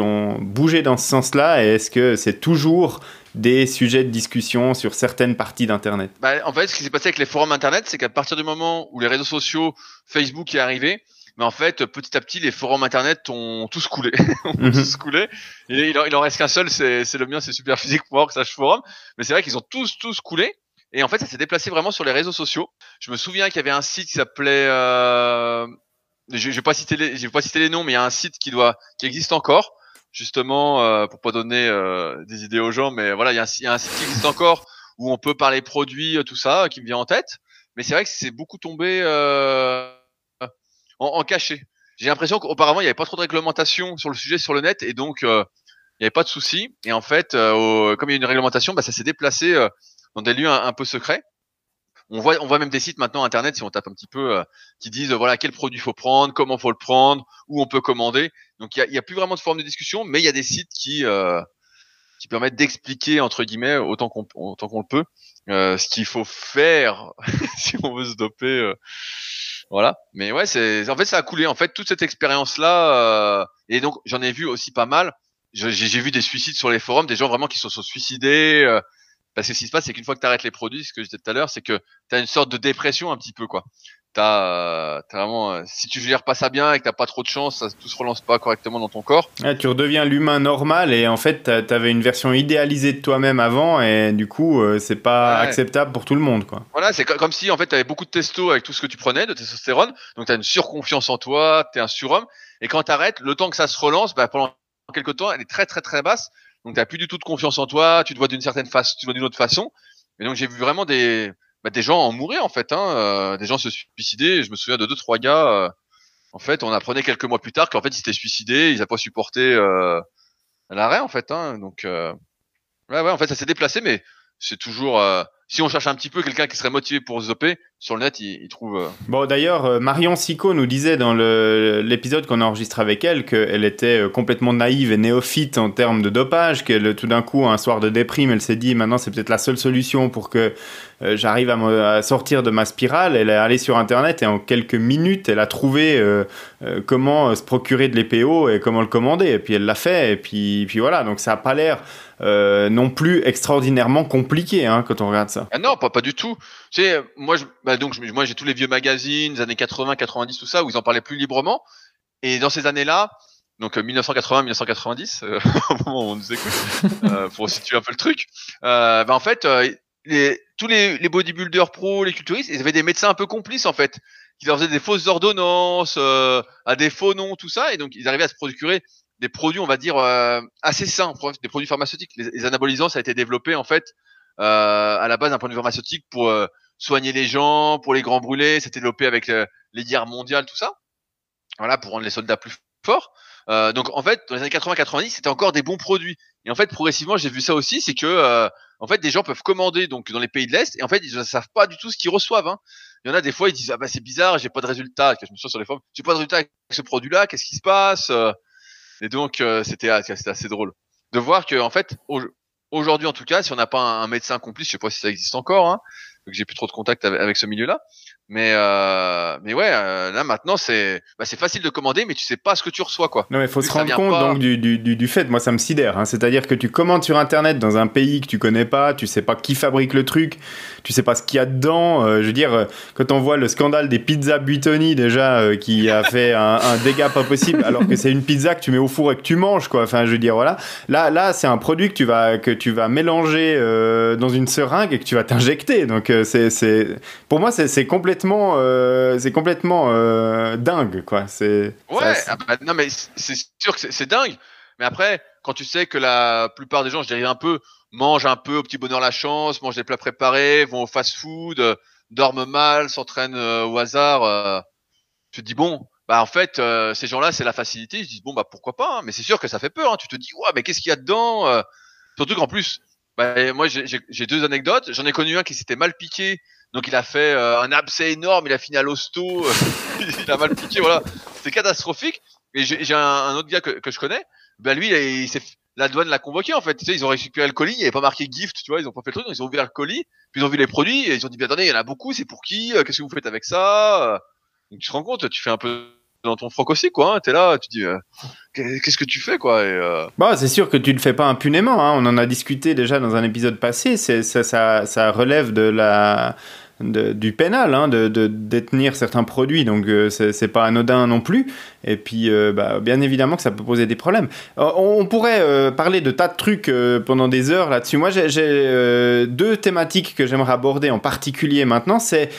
ont bougé dans ce sens-là? Et est-ce que c'est toujours des sujets de discussion sur certaines parties d'Internet bah, En fait, ce qui s'est passé avec les forums Internet, c'est qu'à partir du moment où les réseaux sociaux, Facebook est arrivé, mais en fait, petit à petit, les forums Internet ont tous coulé. ont mm -hmm. tous coulé. Et il en, il en reste qu'un seul, c'est le mien, c'est superphysique.org slash forum. Mais c'est vrai qu'ils ont tous, tous coulé. Et en fait, ça s'est déplacé vraiment sur les réseaux sociaux. Je me souviens qu'il y avait un site qui s'appelait... Euh... Je ne vais pas citer les, je vais pas citer les noms, mais il y a un site qui doit, qui existe encore, justement euh, pour pas donner euh, des idées aux gens, mais voilà, il y, a un, site qui existe encore où on peut parler produits, euh, tout ça, qui me vient en tête. Mais c'est vrai que c'est beaucoup tombé euh, en, en, cachet. J'ai l'impression qu'auparavant il n'y avait pas trop de réglementation sur le sujet sur le net et donc euh, il n'y avait pas de souci. Et en fait, au, comme il y a une réglementation, bah, ça s'est déplacé dans des lieux un, un peu secrets on voit, on voit même des sites maintenant internet si on tape un petit peu euh, qui disent voilà quel produit faut prendre, comment faut le prendre, où on peut commander. Donc il y a, y a, plus vraiment de forme de discussion, mais il y a des sites qui euh, qui permettent d'expliquer entre guillemets autant qu'on autant qu'on le peut euh, ce qu'il faut faire si on veut se doper. Euh, voilà. Mais ouais, c'est en fait ça a coulé. En fait toute cette expérience là et donc j'en ai vu aussi pas mal. J'ai vu des suicides sur les forums, des gens vraiment qui se sont suicidés. Parce que ce qui se passe, c'est qu'une fois que tu arrêtes les produits, ce que je disais tout à l'heure, c'est que tu as une sorte de dépression un petit peu, quoi. T'as, euh, vraiment, euh, si tu gères pas ça bien et que t'as pas trop de chance, ça, tout se relance pas correctement dans ton corps. Ah, tu redeviens l'humain normal et en fait, t'avais une version idéalisée de toi-même avant et du coup, euh, c'est pas ouais. acceptable pour tout le monde, quoi. Voilà, c'est comme si en fait t'avais beaucoup de testo avec tout ce que tu prenais, de testostérone, donc t'as une surconfiance en toi, t'es un surhomme, et quand t'arrêtes, le temps que ça se relance, bah, pendant quelques temps, elle est très très très basse. Donc tu plus du tout de confiance en toi, tu te vois d'une certaine façon, tu te vois d'une autre façon. Et donc j'ai vu vraiment des bah, des gens en mourir en fait, hein, euh, des gens se suicider. Je me souviens de deux trois gars. Euh, en fait, on apprenait quelques mois plus tard qu'en fait ils s'étaient suicidés, ils n'avaient pas supporté euh, l'arrêt en fait. Hein, donc ouais ouais, en fait ça s'est déplacé, mais c'est toujours si on cherche un petit peu quelqu'un qui serait motivé pour doper, sur le net, il, il trouve. Euh... Bon, d'ailleurs, euh, Marion Sico nous disait dans l'épisode qu'on a enregistré avec elle qu'elle était euh, complètement naïve et néophyte en termes de dopage, qu'elle, tout d'un coup, un soir de déprime, elle s'est dit maintenant c'est peut-être la seule solution pour que euh, j'arrive à, à sortir de ma spirale. Elle est allée sur Internet et en quelques minutes, elle a trouvé euh, euh, comment se procurer de l'EPO et comment le commander. Et puis elle l'a fait. Et puis, puis voilà, donc ça n'a pas l'air. Euh, non plus extraordinairement compliqué hein, quand on regarde ça. Ah non, pas, du tout. Tu sais, moi, je, bah donc, moi, j'ai tous les vieux magazines, années 80, 90, tout ça, où ils en parlaient plus librement. Et dans ces années-là, donc 1980-1990, euh, au moment où on nous écoute, euh, pour situer un peu le truc, euh, bah, en fait, euh, les, tous les, les bodybuilders pro, les culturistes, ils avaient des médecins un peu complices en fait, qui leur faisaient des fausses ordonnances, euh, à des faux noms, tout ça, et donc ils arrivaient à se procurer des produits, on va dire, euh, assez sains, des produits pharmaceutiques. Les, anabolisants, ça a été développé en fait euh, à la base d'un point de vue pharmaceutique pour euh, soigner les gens, pour les grands brûlés. C'était développé avec euh, les guerres mondiales, tout ça. Voilà, pour rendre les soldats plus forts. Euh, donc en fait, dans les années 80-90, c'était encore des bons produits. Et en fait, progressivement, j'ai vu ça aussi, c'est que en fait, des gens peuvent commander donc dans les pays de l'Est et en fait, ils ne savent pas du tout ce qu'ils reçoivent. Hein. Il y en a des fois, ils disent ah bah c'est bizarre, j'ai pas de résultat. Je me suis sur les forums, j'ai pas de résultat avec ce produit-là. Qu'est-ce qui se passe et donc, euh, c'était assez drôle. de voir que en fait aujourd'hui en tout cas, si on n'a pas un, médecin complice, je sais pas si ça existe encore, hein, que j'ai plus trop de contact avec ce milieu-là, mais euh, mais ouais, euh, là maintenant c'est bah, c'est facile de commander, mais tu sais pas ce que tu reçois quoi. Non mais faut se rendre compte donc du, du, du, fait, moi ça me sidère, hein, c'est-à-dire que tu commandes sur internet dans un pays que tu connais pas, tu sais pas qui fabrique le truc, tu sais pas ce qu'il y a dedans. Euh, je veux dire, quand on voit le scandale des pizzas Buitoni déjà qui a fait un, un, dégât pas possible, alors que c'est une pizza que tu mets au four et que tu manges quoi. Enfin je veux dire voilà, là là c'est un produit que tu vas que tu vas mélanger dans une seringue et que tu vas t'injecter. Donc c'est c'est pour moi c'est complètement complètement, euh, c'est complètement euh, dingue, quoi. C'est. Ouais. Ah bah, non, mais c'est sûr que c'est dingue. Mais après, quand tu sais que la plupart des gens, je dirais un peu, mangent un peu au petit bonheur la chance, mangent des plats préparés, vont au fast-food, euh, dorment mal, s'entraînent au hasard, tu te dis bon. Bah en fait, ces gens-là, c'est la facilité. Ils se disent bon bah pourquoi pas. Hein. Mais c'est sûr que ça fait peur. Hein. Tu te dis ouais mais qu'est-ce qu'il y a dedans Surtout qu'en plus, bah, moi j'ai deux anecdotes. J'en ai connu un qui s'était mal piqué donc il a fait euh, un abcès énorme, il a fini à l'hosto, euh, il a mal piqué, voilà. C'est catastrophique. Et j'ai un, autre gars que, que, je connais, ben lui, il, s'est la douane l'a convoqué en fait. Tu sais, ils ont récupéré le colis, il n'y avait pas marqué gift, tu vois, ils ont pas fait le truc, ils ont ouvert le colis, puis ils ont vu les produits et ils ont dit, attendez, il y en a beaucoup, c'est pour qui euh, Qu'est-ce que vous faites avec ça Donc tu te rends compte, tu fais un peu dans ton froc aussi quoi hein, t'es là tu dis qu'est-ce que tu fais quoi et, bah c'est sûr que tu le fais pas impunément hein. on en a discuté déjà dans un épisode passé ça, relève de la du pénal, hein, de, détenir certains produits, donc euh, c'est pas anodin non plus. Et puis, euh, bah, bien évidemment que ça peut poser des problèmes. Euh, on, pourrait parler de tas de trucs pendant des heures là-dessus. Moi, j'ai deux thématiques que j'aimerais aborder en particulier maintenant. C'est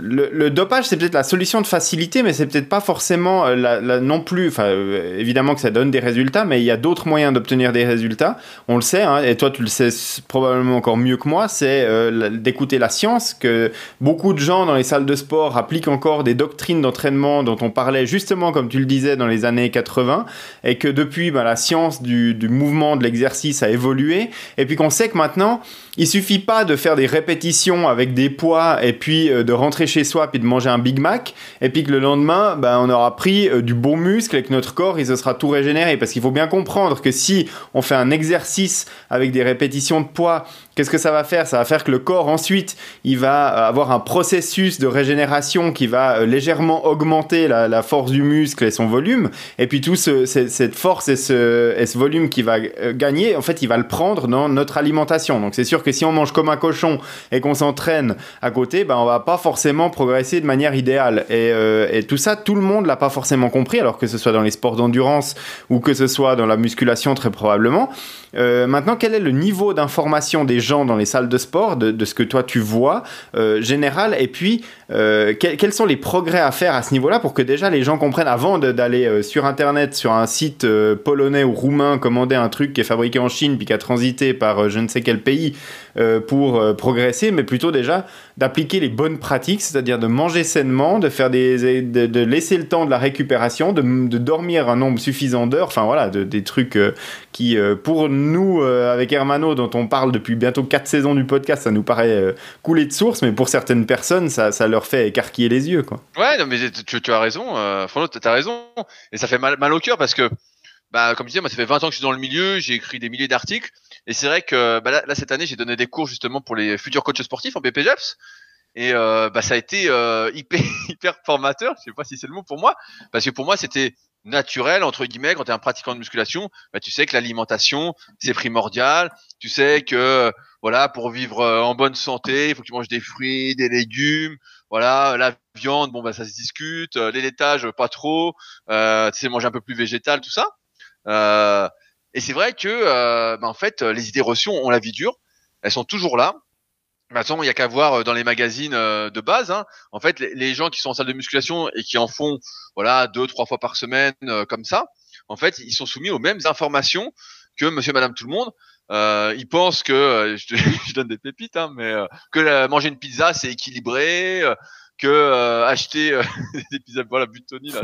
le, dopage, c'est peut-être la solution de facilité, mais c'est peut-être pas forcément euh, non plus. Enfin, euh, évidemment que ça donne des résultats, mais il y a d'autres moyens d'obtenir des résultats. On le sait, hein, et toi tu le sais probablement encore mieux que moi, c'est euh, d'écouter la science. Que beaucoup de gens dans les salles de sport appliquent encore des doctrines d'entraînement dont on parlait justement, comme tu le disais, dans les années 80, et que depuis, bah, la science du, du mouvement, de l'exercice a évolué, et puis qu'on sait que maintenant, il suffit pas de faire des répétitions avec des poids et puis de rentrer chez soi puis de manger un Big Mac et puis que le lendemain ben, on aura pris euh, du bon muscle et que notre corps il se sera tout régénéré. Parce qu'il faut bien comprendre que si on fait un exercice avec des répétitions de poids Qu'est-ce que ça va faire? Ça va faire que le corps ensuite, il va euh, avoir un processus de régénération qui va euh, légèrement augmenter la, force du muscle et son volume. Et puis tout ce, cette force et ce, volume qui va gagner, en fait, il va le prendre dans notre alimentation. Donc c'est sûr que si on mange comme un cochon et qu'on s'entraîne à côté, ben on va pas forcément progresser de manière idéale. Et, euh, et tout ça, tout le monde l'a pas forcément compris, alors que ce soit dans les sports d'endurance ou que ce soit dans la musculation très probablement. Euh, maintenant, quel est le niveau d'information des gens dans les salles de sport, de, ce que toi tu vois euh, général, et puis euh, quels sont les progrès à faire à ce niveau-là pour que déjà les gens comprennent avant d'aller sur Internet, sur un site polonais ou roumain, commander un truc qui est fabriqué en Chine puis qui a transité par je ne sais quel pays pour progresser, mais plutôt déjà d'appliquer les bonnes pratiques, c'est-à-dire de manger sainement, de faire des, de, laisser le temps de la récupération, de, dormir un nombre suffisant d'heures, enfin voilà, des trucs qui pour nous, euh, avec Hermano, dont on parle depuis bientôt 4 saisons du podcast, ça nous paraît euh, couler de source, mais pour certaines personnes, ça, ça, leur fait écarquiller les yeux. Quoi. Ouais, non, mais tu, as raison, euh, tu as raison. Et ça fait mal, mal au cœur parce que, bah, comme je disais, moi, ça fait 20 ans que je suis dans le milieu, j'ai écrit des milliers d'articles. Et c'est vrai que bah, là, cette année, j'ai donné des cours justement pour les futurs coachs sportifs en BPJEPS. Et euh, bah, ça a été hyper, hyper formateur, je sais pas si c'est le mot pour moi, parce que pour moi, c'était naturel entre guillemets quand tu es un pratiquant de musculation bah, tu sais que l'alimentation c'est primordial. Tu sais que voilà pour vivre euh, en bonne santé il faut que tu manges des fruits des légumes. Voilà la viande bon bah ça se discute. Euh, les laitages pas trop. Euh, tu sais manger un peu plus végétal tout ça. Euh, et c'est vrai que euh, bah, en fait les idées reçues ont la vie dure elles sont toujours là Maintenant, il y a qu'à voir euh, dans les magazines euh, de base. Hein. En fait, les, gens qui sont en salle de musculation et qui en font, voilà, deux, trois fois par semaine, euh, comme ça, en fait, ils sont soumis aux mêmes informations que Monsieur, Madame, tout le monde. Euh, ils pensent que, je, je, donne des pépites, hein, mais que manger une pizza c'est équilibré, que euh, acheter euh, des pizzas voilà Tony là.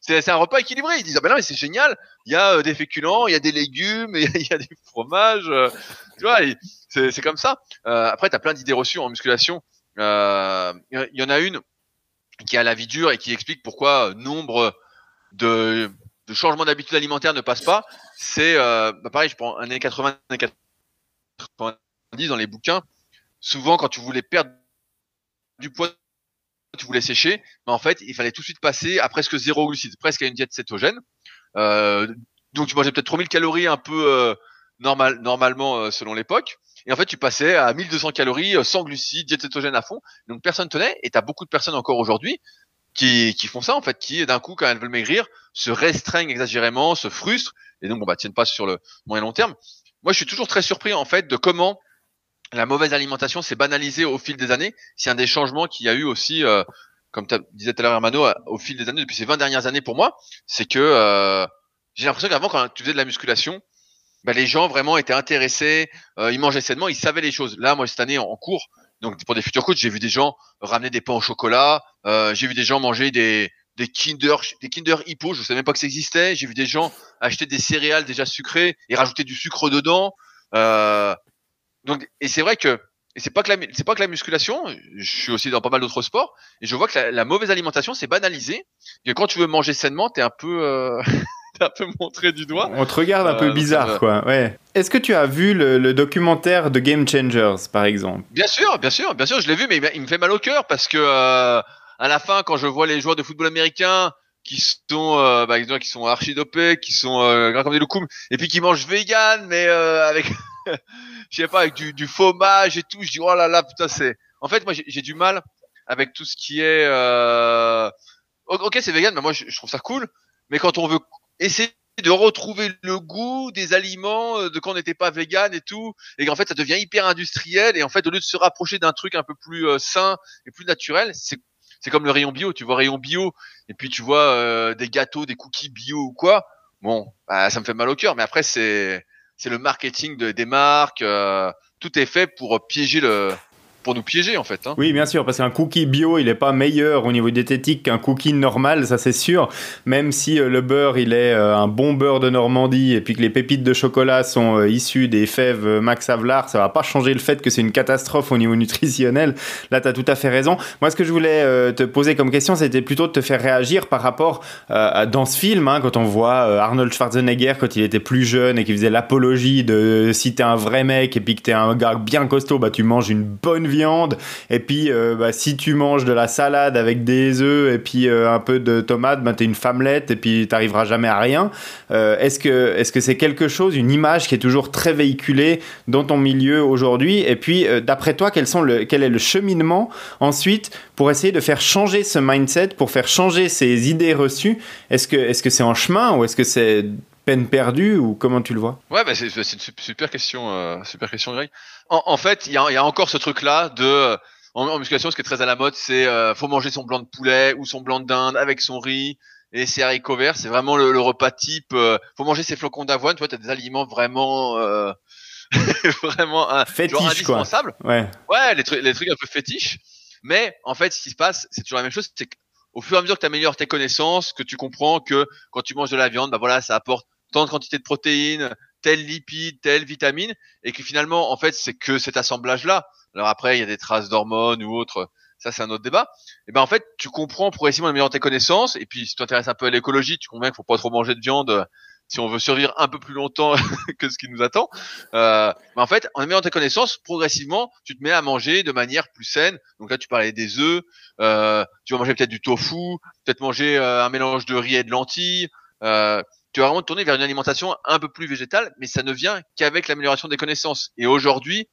C'est un repas équilibré. Ils disent ah ben non mais c'est génial. Il y a euh, des féculents il y a des légumes il y, a des fromages tu vois c'est comme ça. Après tu as plein d'idées reçues en musculation. Il y en a une qui a la vie dure et qui explique pourquoi nombre de de changement d'habitude alimentaire ne passe pas, c'est euh, bah pareil, je prends années 80, années 90 dans les bouquins. Souvent, quand tu voulais perdre du poids, tu voulais sécher, mais en fait, il fallait tout de suite passer à presque zéro glucides, presque à une diète cétogène. Euh, donc, tu mangeais peut-être 3000 calories un peu euh, normal, normalement euh, selon l'époque. Et en fait, tu passais à 1200 calories euh, sans glucides, diète cétogène à fond. Donc, personne tenait. Et tu as beaucoup de personnes encore aujourd'hui qui, qui font ça, en fait, qui, d'un coup, quand elles veulent maigrir, se restreignent exagérément, se frustrent. Et donc, bon, bah, tiennent pas sur le moyen long terme. Moi, je suis toujours très surpris, en fait, de comment la mauvaise alimentation s'est banalisée au fil des années. C'est un des changements qu'il y a eu aussi, euh, comme tu disais tout à l'heure, Hermano, au fil des années, depuis ces 20 dernières années pour moi, c'est que euh, j'ai l'impression qu'avant, quand tu faisais de la musculation, bah, les gens vraiment étaient intéressés, euh, ils mangeaient sainement, ils savaient les choses. Là, moi, cette année, en, cours, donc pour des futurs coachs, j'ai vu des gens ramener des pains au chocolat, euh, j'ai vu des gens manger des, des Kinder, des Kinder Hippo, je savais même pas que ça existait. J'ai vu des gens acheter des céréales déjà sucrées et rajouter du sucre dedans. Euh, donc, et c'est vrai que et c'est pas que la c'est pas que la musculation. Je suis aussi dans pas mal d'autres sports et je vois que la, la mauvaise alimentation c'est banalisé. Et quand tu veux manger sainement, t'es un peu euh, un peu montré du doigt. On te regarde un peu Euh, bizarre, euh, quoi. Ouais. Est-ce que tu as vu le, le documentaire de Game Changers, par exemple? Bien sûr, bien sûr, bien sûr, je l'ai vu, mais il m'a- il me fait mal au cœur parce que euh, à la fin, quand je vois les joueurs de football américain qui sont, euh, bah, qui sont archi dopés, qui sont euh, gras comme des loukoums, et puis qui mangent vegan, mais euh, avec, je sais pas, avec du, du fromage et tout, je dis oh là là, putain, c'est. En fait, moi, j'ai du mal avec tout ce qui est. Euh... Ok, c'est vegan, mais moi, je, je trouve ça cool. Mais quand on veut essayer de retrouver le goût des aliments euh, de quand on n'était pas vegan et tout, et qu'en fait ça devient hyper industriel et en fait au lieu de se rapprocher d'un truc un peu plus euh, sain et plus naturel c'est c'est comme le rayon bio tu vois rayon bio et puis tu vois euh, des gâteaux des cookies bio ou quoi bon bah, ça me fait mal au cœur mais après c'est c'est le marketing de, des marques euh, tout est fait pour piéger le pour nous piéger en fait hein. Oui, bien sûr, parce qu'un cookie bio, il n'est pas meilleur au niveau diététique qu'un cookie normal, ça c'est sûr. Même si euh, le beurre, il est euh, un bon beurre de Normandie et puis que les pépites de chocolat sont euh, issues des fèves Max Havelaar, ça va pas changer le fait que c'est une catastrophe au niveau nutritionnel. Là, tu as tout à fait raison. Moi, ce que je voulais te poser comme question, c'était plutôt de te faire réagir par rapport à- dans ce film, hein, quand on voit Arnold Schwarzenegger quand il était plus jeune et qu'il faisait l'apologie de si t'es un vrai mec et puis que t'es un gars bien costaud, bah tu manges une bonne Et puis, euh, bah, si tu manges de la salade avec des œufs et puis euh, un peu de tomate, bah, t'es une femmelette et puis t'arriveras jamais à rien. Euh, est-ce que est-ce que c'est quelque chose, une image qui est toujours très véhiculée dans ton milieu aujourd'hui? Et puis, d'après toi, quels sont le, quel est le cheminement ensuite pour essayer de faire changer ce mindset, pour faire changer ces idées reçues? Est-ce que est-ce que c'est en chemin ou est-ce que c'est peine perdue ou comment tu le vois? Ouais, bah c'est une sup- super question, euh, super question, Greg. En, en fait, il y a, y a encore ce truc-là de euh, en, en musculation, ce qui est très à la mode, c'est euh, faut manger son blanc de poulet ou son blanc de dinde avec son riz et ses haricots verts. C'est vraiment le, le repas type. euh, faut manger ses flocons d'avoine. Tu vois, t'as des aliments vraiment, euh, vraiment un, genre Fétiche quoi. indispensable. Ouais. Ouais, les, trucs les trucs un peu fétiches. Mais en fait, ce qui se passe, c'est toujours la même chose. C'est qu'au fur et à mesure que tu améliores tes connaissances, que tu comprends que quand tu manges de la viande, bah voilà, ça apporte tant de quantité de protéines, telle lipide, telle vitamine, et que finalement, en fait, c'est que cet assemblage-là. Alors après, il y a des traces d'hormones ou autres. Ça, c'est un autre débat. Et ben en fait, tu comprends progressivement améliorer tes connaissances. Et puis, si tu t'intéresses un peu à l'écologie, tu comprends qu'il faut pas trop manger de viande euh, si on veut survivre un peu plus longtemps que ce qui nous attend. Euh, mais en fait, en améliorant tes connaissances, progressivement, tu te mets à manger de manière plus saine. Donc là, tu parlais des œufs. Euh, tu vas manger peut-être du tofu, peut-être manger euh, un mélange de riz et de lentilles. Tu vas vraiment tourner vers une alimentation un peu plus végétale, mais ça ne vient qu'avec l'amélioration des connaissances. Et aujourd'hui,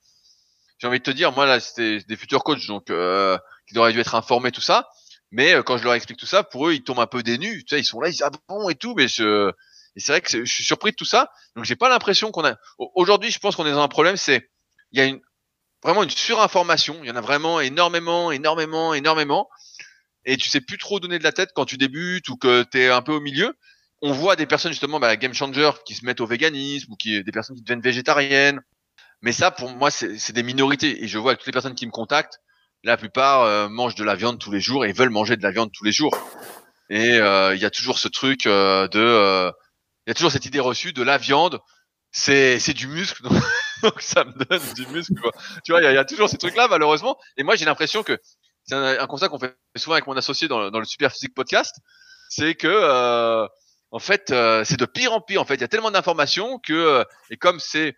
j'ai envie de te dire, moi là, c'était des futurs coachs, donc euh, qui auraient dû être informés tout ça. Mais euh, quand je leur explique tout ça, pour eux, ils tombent un peu des nues. Tu sais, ils sont là, ils disent ah bon et tout, mais je et c'est vrai que je suis surpris de tout ça. Donc j'ai pas l'impression qu'on a. Au- Aujourd'hui, je pense qu'on est dans un problème, c'est il y a une vraiment une surinformation. Il y en a vraiment énormément, énormément, énormément. Et tu sais plus trop donner de la tête quand tu débutes ou que tu es un peu au milieu. On voit des personnes justement, bah, game changer, qui se mettent au véganisme ou qui des personnes qui deviennent végétariennes. Mais ça, pour moi, c'est des minorités. Et je vois que toutes les personnes qui me contactent, la plupart euh, mangent de la viande tous les jours et veulent manger de la viande tous les jours. Et euh, il y a toujours ce truc euh, de, euh, il y a toujours cette idée reçue de la viande, c'est c'est du muscle, donc, ça me donne du muscle. Tu vois, il y, a- il y a toujours ces trucs-là malheureusement. Et moi, j'ai l'impression que c'est un, un constat qu'on fait souvent avec mon associé dans, dans le Super Physique Podcast, c'est que euh, en fait, euh, c'est de pire en pire. En fait, il y a tellement d'informations que, euh, et comme c'est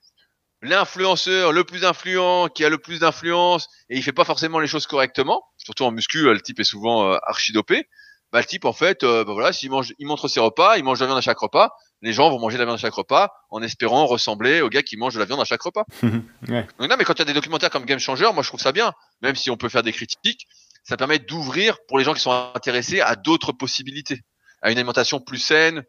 l'influenceur le plus influent qui a le plus d'influence et il fait pas forcément les choses correctement, surtout en muscu, le type est souvent archi dopé. Bah, le type, en fait, bah, voilà, s'il mange, il montre ses repas, il mange de la viande à chaque repas. Les gens vont manger de la viande à chaque repas en espérant ressembler au gars qui mange de la viande à chaque repas. ouais. Donc non, mais quand il y a des documentaires comme Game Changer, moi je trouve ça bien, même si on peut faire des critiques, ça permet d'ouvrir pour les gens qui sont intéressés à d'autres possibilités à une alimentation plus saine,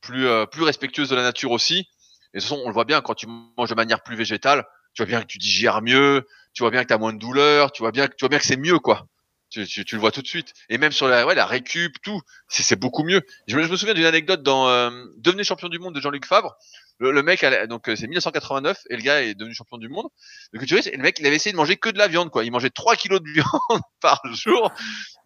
plus euh, plus respectueuse de la nature aussi. Et de toute façon, on le voit bien quand tu manges de manière plus végétale, tu vois bien que tu digères mieux, tu vois bien que tu as moins de douleur, tu vois bien que tu vois bien que c'est mieux quoi. Tu, tu, tu, le vois tout de suite. Et même sur la, ouais, la récup, tout, c'est beaucoup mieux. Je me, je me souviens d'une anecdote dans euh, Devenez champion du monde de Jean-Luc Favre. Le, le, mec, donc euh, c'est 1989 et le gars est devenu champion du monde. Le culturiste, et le mec, il avait essayé de manger que de la viande, quoi. Il mangeait 3 kilos de viande par jour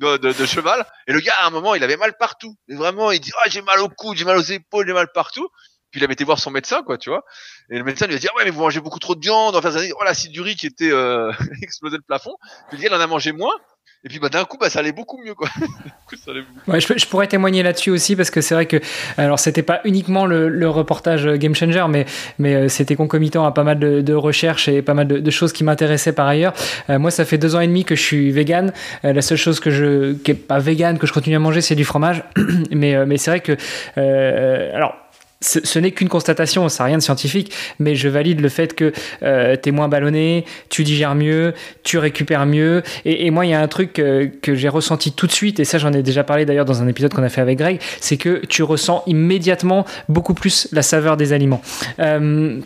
de, de, cheval. Et le gars, à un moment, il avait mal partout. Et vraiment, il dit, ah, j'ai mal au cou, j'ai mal aux épaules, j'ai mal partout. Puis il avait été voir son médecin, quoi, tu vois. Et le médecin lui a dit, ah ouais, mais vous mangez beaucoup trop de viande. Enfin, ça dit, oh, l'acide qui était euh, explosé le plafond. Puis le gars, il en a mangé moins. Et puis bah, d'un coup, bah, ça allait beaucoup mieux. Je, pourrais témoigner là-dessus aussi parce que c'est vrai que alors c'était pas uniquement le, reportage Game Changer, mais, euh, c'était concomitant à pas mal de, recherches et pas mal de, choses qui m'intéressaient par ailleurs. Euh, moi, ça fait deux ans et demi que je suis vegan. Euh, la seule chose que je qui est pas vegan que je continue à manger, c'est du fromage. mais euh, mais c'est vrai que alors ce, n'est qu'une constatation, ça n'a rien de scientifique, mais je valide le fait que euh, tu es moins ballonné, tu digères mieux, tu récupères mieux. Et, moi, il y a un truc euh, que j'ai ressenti tout de suite, et ça j'en ai déjà parlé d'ailleurs dans un épisode qu'on a fait avec Greg, c'est que tu ressens immédiatement beaucoup plus la saveur des aliments. Euh,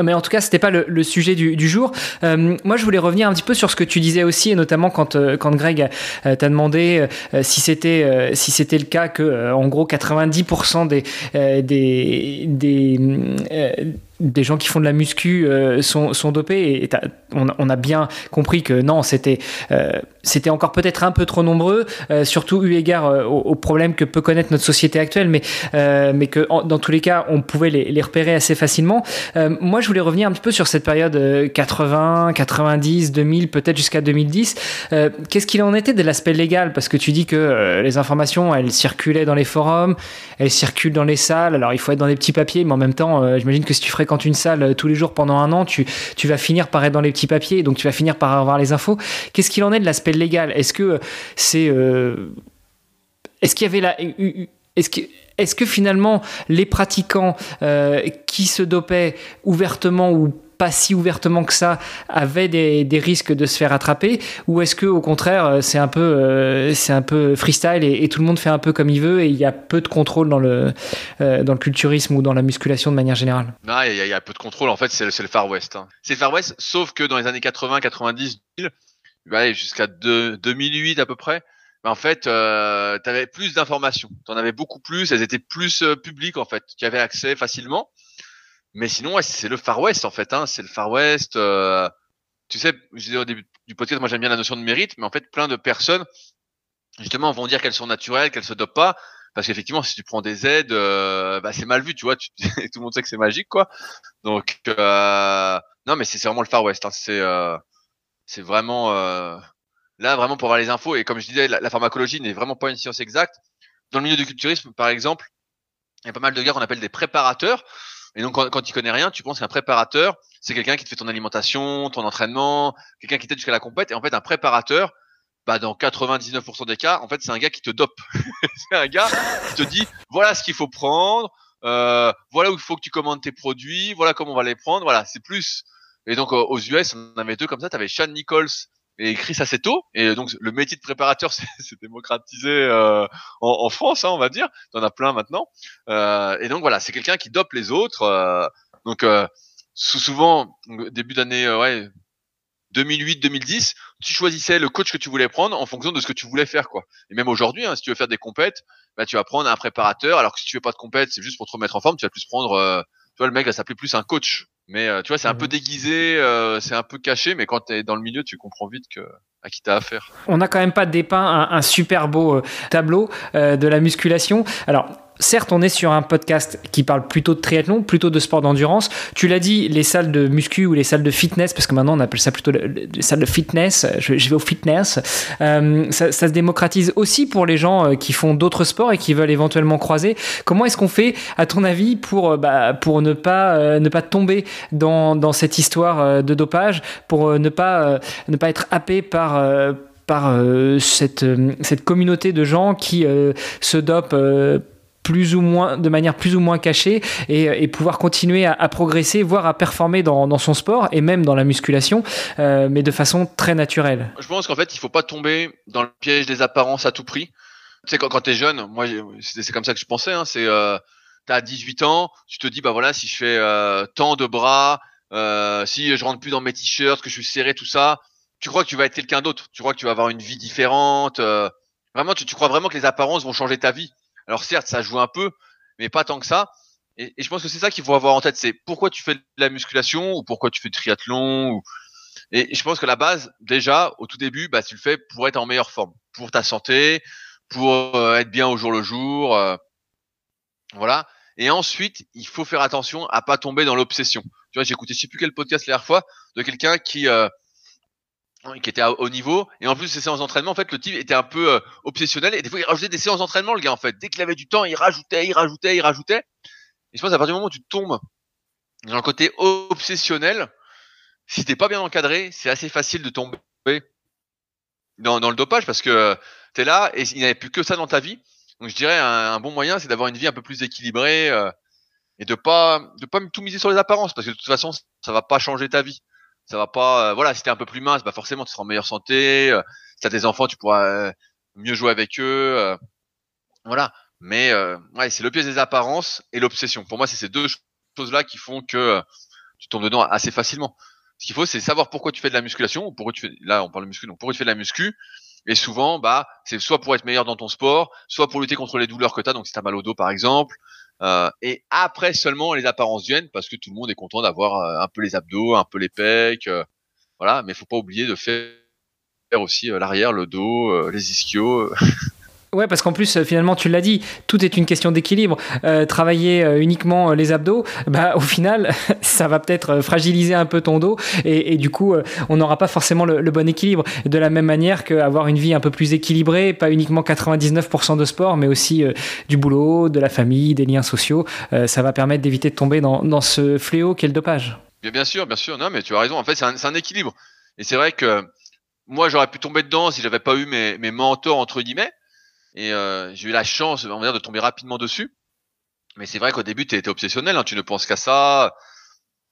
mais en tout cas, c'était pas le, le, sujet du, du jour. Euh, moi, je voulais revenir un petit peu sur ce que tu disais aussi, et notamment quand, euh, quand Greg euh, t'a demandé euh, si c'était euh, si c'était le cas que, en gros, 90% des des des des gens qui font de la muscu euh, sont, dopés et on, a bien compris que non, c'était euh, c'était encore peut-être un peu trop nombreux, euh, surtout eu égard aux, problèmes que peut connaître notre société actuelle, mais, mais que dans tous les cas, on pouvait les, les repérer assez facilement. moi, je voulais revenir un petit peu sur cette période 80, 90, 2000, peut-être jusqu'à 2010. Qu'est-ce qu'il en était de l'aspect légal? Parce que tu dis que les informations, elles circulaient dans les forums, elles circulent dans les salles. Alors, il faut être dans des petits papiers, mais en même temps, j'imagine que si tu fréquentes une salle euh, tous les jours pendant un an, tu, tu vas finir par être dans les petits papiers, donc tu vas finir par avoir les infos. Qu'est-ce qu'il en est de l'aspect légal? Est-ce que c'est. Euh, est-ce qu'il y avait la. Est-ce que, est que finalement les pratiquants euh, qui se dopaient ouvertement ou pas si ouvertement que ça avait des, des, risques de se faire attraper ou est-ce que au contraire euh, c'est un peu euh, c'est un peu freestyle et, et, tout le monde fait un peu comme il veut et il y a peu de contrôle dans le euh, dans le culturisme ou dans la musculation de manière générale? Non, il y, y a peu de contrôle en fait c'est le, le, Far West. Hein. C'est Far West sauf que dans les années 80, 90, jusqu'à 2008 à peu près. en fait, euh, tu avais plus d'informations, tu en avais beaucoup plus, elles étaient plus euh, publiques en fait, tu avais accès facilement. Mais sinon, ouais, c'est le Far West en fait. Hein. C'est le Far West. Euh, tu sais, je disais au début du podcast, moi j'aime bien la notion de mérite, mais en fait, plein de personnes justement vont dire qu'elles sont naturelles, qu'elles se dopent pas, parce qu'effectivement, si tu prends des aides, euh, bah, c'est mal vu, tu vois. Tu, tout le monde sait que c'est magique, quoi. Donc, euh, non, mais c'est vraiment le Far West. Hein. C'est euh, c'est vraiment euh, là vraiment pour avoir les infos. Et comme je disais, la, la pharmacologie n'est vraiment pas une science exacte. Dans le milieu du culturisme, par exemple, il y a pas mal de gars qu'on appelle des préparateurs. Et donc, quand, quand tu connais rien, tu penses qu'un préparateur, c'est quelqu'un qui te fait ton alimentation, ton entraînement, quelqu'un qui t'aide jusqu'à la compète. Et en fait, un préparateur, bah, dans 99% des cas, en fait, c'est un gars qui te dope. c'est un gars qui te dit, voilà ce qu'il faut prendre, euh, voilà où il faut que tu commandes tes produits, voilà comment on va les prendre. Voilà, c'est plus. Et donc, aux US, on avait deux comme ça. Tu avais Sean Nichols et Chris Assetto. Et donc, le métier de préparateur s'est démocratisé euh, en, en, France, hein, on va dire. T'en as plein maintenant. Euh, et donc, voilà, c'est quelqu'un qui dope les autres. Euh, donc, euh, souvent, début d'année, euh, ouais, 2008-2010, tu choisissais le coach que tu voulais prendre en fonction de ce que tu voulais faire, quoi. Et même aujourd'hui, hein, si tu veux faire des compètes, bah, tu vas prendre un préparateur. Alors que si tu veux pas de compète, c'est juste pour te remettre en forme, tu vas plus prendre, tu vois, le mec va s'appeler plus un coach. Mais euh, tu vois, c'est un mmh. peu déguisé, euh, c'est un peu caché, mais quand tu es dans le milieu, tu comprends vite que à qui t'as affaire. On n'a quand même pas dépeint un, un super beau euh, tableau euh, de la musculation. Alors, certes, on est sur un podcast qui parle plutôt de triathlon, plutôt de sport d'endurance. Tu l'as dit, les salles de muscu ou les salles de fitness, parce que maintenant on appelle ça plutôt les salles de fitness, je, vais au fitness, euh, ça, se démocratise aussi pour les gens euh, qui font d'autres sports et qui veulent éventuellement croiser. Comment est-ce qu'on fait, à ton avis, pour, euh, bah, pour ne, pas, ne pas tomber dans, dans cette histoire de dopage, pour ne pas, ne pas être happé par par cette, cette communauté de gens qui se dopent plus ou moins, de manière plus ou moins cachée et, pouvoir continuer à, progresser, voire à performer dans, son sport et même dans la musculation, euh, mais de façon très naturelle. Je pense qu'en fait, il faut pas tomber dans le piège des apparences à tout prix. Tu sais, quand, quand tu es jeune, moi, c'est comme ça que je pensais, hein, c'est, euh, as 18 ans, tu te dis, bah voilà, si je fais euh, tant de bras, euh, si je rentre plus dans mes t-shirts, que je suis serré, tout ça, tu crois que tu vas être quelqu'un d'autre, tu crois que tu vas avoir une vie différente. vraiment, tu, tu crois vraiment que les apparences vont changer ta vie. Alors certes, ça joue un peu, mais pas tant que ça. Et, je pense que c'est ça qu'il faut avoir en tête, c'est pourquoi tu fais de la musculation ou pourquoi tu fais du triathlon. Et, je pense que la base, déjà, au tout début, bah, tu le fais pour être en meilleure forme, pour ta santé, pour euh, être bien au jour le jour. Euh, voilà. Et ensuite, il faut faire attention à pas tomber dans l'obsession. Tu vois, j'ai écouté je sais plus quel podcast la dernière fois de quelqu'un qui euh, qui était à haut niveau. Et en plus, ces séances d'entraînement, en fait, le type était un peu euh, obsessionnel. Et des fois, il rajoutait des séances d'entraînement, le gars, en fait. Dès qu'il avait du temps, il rajoutait, il rajoutait, il rajoutait. Et je pense à partir du moment où tu tombes dans le côté obsessionnel, si t'es pas bien encadré, c'est assez facile de tomber dans, dans le dopage parce que euh, tu es là et il n'y avait plus que ça dans ta vie. Donc je dirais un, bon moyen, c'est d'avoir une vie un peu plus équilibrée euh, et de pas de pas tout miser sur les apparences parce que de toute façon, ça va pas changer ta vie ça va pas. Euh, voilà, si t'es un peu plus mince, bah forcément tu seras en meilleure santé. Euh, si t'as des enfants, tu pourras euh, mieux jouer avec eux. voilà. Mais ouais, c'est le piège des apparences et l'obsession. Pour moi, c'est ces deux choses-là qui font que tu tombes dedans assez facilement. Ce qu'il faut, c'est savoir pourquoi tu fais de la musculation ou pourquoi tu fais. Là, on parle de muscu, donc pourquoi tu fais de la muscu. Et souvent, bah, c'est soit pour être meilleur dans ton sport, soit pour lutter contre les douleurs que tu as. Donc, si tu as mal au dos, par exemple, euh, et après seulement les apparences viennent parce que tout le monde est content d'avoir euh, un peu les abdos, un peu les pecs, euh, voilà. Mais faut pas oublier de faire aussi l'arrière, le dos, les ischios. Ouais, parce qu'en plus, finalement, tu l'as dit, tout est une question d'équilibre. travailler uniquement les abdos, bah, au final, ça va peut-être fragiliser un peu ton dos et, du coup, on n'aura pas forcément le, bon équilibre. De la même manière qu'avoir une vie un peu plus équilibrée, pas uniquement 99% de sport, mais aussi du boulot, de la famille, des liens sociaux, ça va permettre d'éviter de tomber dans, dans ce fléau qu'est le dopage. Bien, sûr, bien sûr. Non, mais tu as raison. En fait, c'est un, un, équilibre. Et c'est vrai que moi, j'aurais pu tomber dedans si j'avais pas eu mes, mes mentors entre guillemets. Et euh, j'ai eu la chance, on va dire, de tomber rapidement dessus. Mais c'est vrai qu'au début, tu étais obsessionnel, hein, tu ne penses qu'à ça.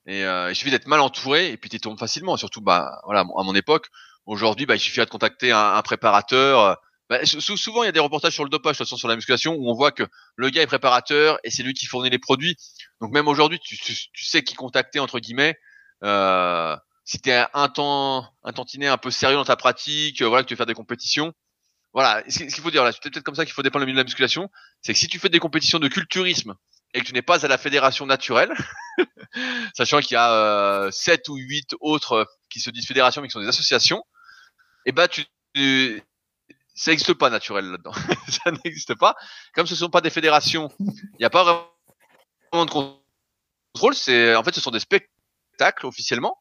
Et euh, il suffit d'être mal entouré et puis tu tombes facilement. Surtout, bah, voilà, à mon époque. Aujourd'hui, bah, il suffit de contacter un, un préparateur. Bah, souvent, il y a des reportages sur le dopage, de toute façon, sur la musculation, où on voit que le gars est préparateur et c'est lui qui fournit les produits. Donc même aujourd'hui, tu, tu, tu, sais qui contacter entre guillemets. Euh, si tu es un temps, un tantinet un peu sérieux dans ta pratique, euh, voilà, que tu veux faire des compétitions, voilà, ce qu'il faut dire là, c'est peut-être comme ça qu'il faut dépendre le milieu de la musculation, c'est que si tu fais des compétitions de culturisme et que tu n'es pas à la fédération naturelle, sachant qu'il y a euh, 7 ou 8 autres qui se disent fédération mais qui sont des associations, eh ben tu, ça n'existe pas naturel là-dedans. ça n'existe pas. Comme ce ne sont pas des fédérations, il n'y a pas vraiment de contrôle. C'est en fait ce sont des spectacles officiellement,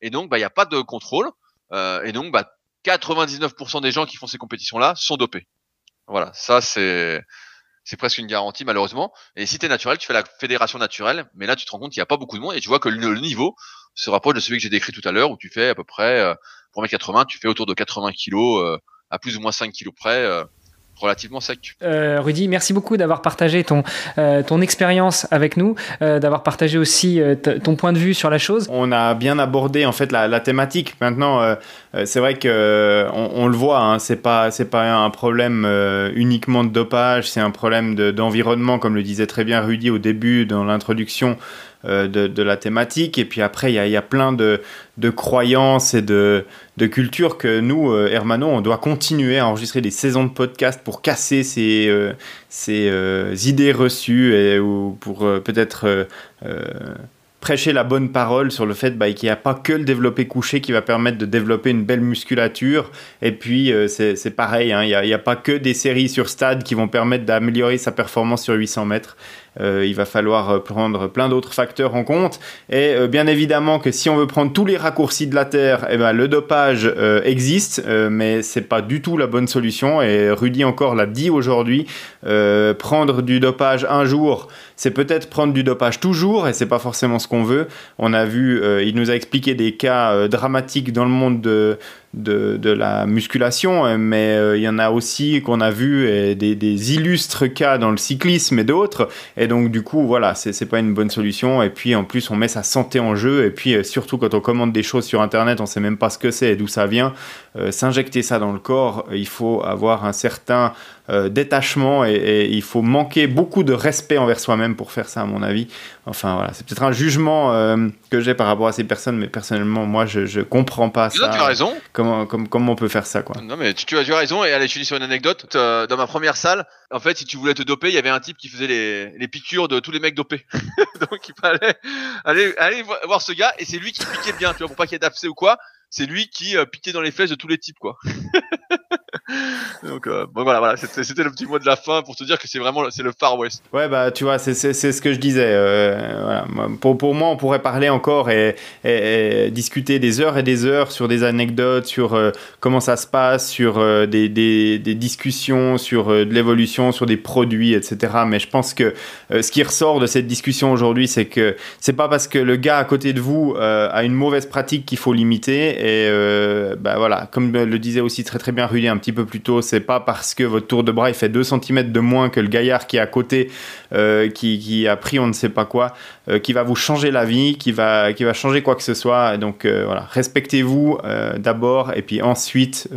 et donc bah il n'y a pas de contrôle. Euh, et donc bah 99% des gens qui font ces compétitions-là sont dopés. Voilà, ça c'est c'est presque une garantie malheureusement. Et si tu es naturel, tu fais la fédération naturelle, mais là tu te rends compte qu'il n'y a pas beaucoup de monde et tu vois que le, niveau se rapproche de celui que j'ai décrit tout à l'heure où tu fais à peu près euh, pour 80 tu fais autour de 80 kilos euh, à plus ou moins 5 kilos près euh, relativement sec. Euh, Rudy, merci beaucoup d'avoir partagé ton, euh, ton expérience avec nous, euh, d'avoir partagé aussi ton point de vue sur la chose. On a bien abordé en fait la, thématique. Maintenant, c'est vrai que on, le voit, hein, c'est pas c'est pas un problème uniquement de dopage, c'est un problème d'environnement, comme le disait très bien Rudy au début dans l'introduction. Euh, de, la thématique. Et puis après, il y a, plein de, croyances et de, de cultures que nous, euh, Hermano, on doit continuer à enregistrer des saisons de podcast pour casser ces, euh, ces idées reçues ou pour peut-être prêcher la bonne parole sur le fait bah, qu'il n'y a pas que le développé couché qui va permettre de développer une belle musculature. Et puis, c'est pareil, hein, il n'y a, a, pas que des séries sur stade qui vont permettre d'améliorer sa performance sur 800 mètres. Euh, il va falloir euh, prendre plein d'autres facteurs en compte. Et euh, bien évidemment que si on veut prendre tous les raccourcis de la Terre, eh ben, le dopage existe, mais c'est pas du tout la bonne solution. Et Rudy encore l'a dit aujourd'hui, prendre du dopage un jour, c'est peut-être prendre du dopage toujours, et c'est pas forcément ce qu'on veut. On a vu, il nous a expliqué des cas dramatiques dans le monde de, de, la musculation, mais il y en a aussi qu'on a vu et des, illustres cas dans le cyclisme et d'autres. Et donc, du coup, voilà, c'est pas une bonne solution. Et puis, en plus, on met sa santé en jeu. Et puis, euh, surtout, quand on commande des choses sur Internet, on sait même pas ce que c'est et d'où ça vient. Euh, s'injecter ça dans le corps, il faut avoir un certain euh, détachement et, il faut manquer beaucoup de respect envers soi-même pour faire ça, à mon avis. Enfin, voilà, c'est peut-être un jugement que j'ai par rapport à ces personnes, mais personnellement, moi, je, je comprends pas ça. tu as raison. Comment, comment, on peut faire ça, quoi? Non, mais tu, as, raison. Et allez, je te dis sur une anecdote. dans ma première salle, en fait, si tu voulais te doper, il y avait un type qui faisait les, les piqûres de tous les mecs dopés. Donc il fallait aller, aller voir ce gars et c'est lui qui piquait bien, tu vois, pour pas qu'il y ait d'abcès ou quoi. C'est lui qui euh, piquait dans les flèches de tous les types, quoi. Donc euh, bon, voilà, c'était le petit mot de la fin pour te dire que c'est vraiment le Far West. Ouais bah tu vois c'est ce que je disais. Euh, voilà. pour, pour moi on pourrait parler encore et, discuter des heures et des heures sur des anecdotes, sur euh, comment ça se passe, sur des, des, des, discussions, sur de l'évolution, sur des produits, etc. Mais je pense que ce qui ressort de cette discussion aujourd'hui c'est que c'est pas parce que le gars à côté de vous a une mauvaise pratique qu'il faut limiter et bah voilà comme le disait aussi très très bien Rudy un petit peu plus tôt c'est pas parce que votre tour de bras il fait 2 cm de moins que le gaillard qui est à côté, euh, qui, a pris on ne sait pas quoi, euh, qui va vous changer la vie, qui va, qui va changer quoi que ce soit. donc euh, voilà, respectez-vous d'abord et puis ensuite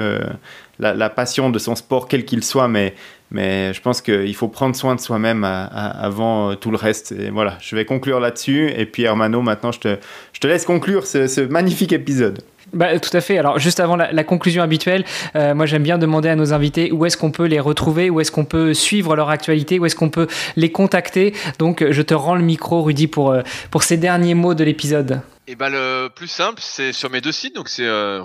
la, passion de son sport, quel qu'il soit, mais, mais je pense qu'il faut prendre soin de soi-même avant tout le reste. Et voilà, je vais conclure là-dessus. Et puis Hermano, maintenant je te, je te laisse conclure ce magnifique épisode. Bah, tout à fait. Alors, juste avant la, conclusion habituelle, euh, moi j'aime bien demander à nos invités où est-ce qu'on peut les retrouver, où est-ce qu'on peut suivre leur actualité, où est-ce qu'on peut les contacter. Donc, je te rends le micro, Rudy, pour, euh, pour ces derniers mots de l'épisode. Et eh ben, le plus simple, c'est sur mes deux sites. Donc, c'est euh,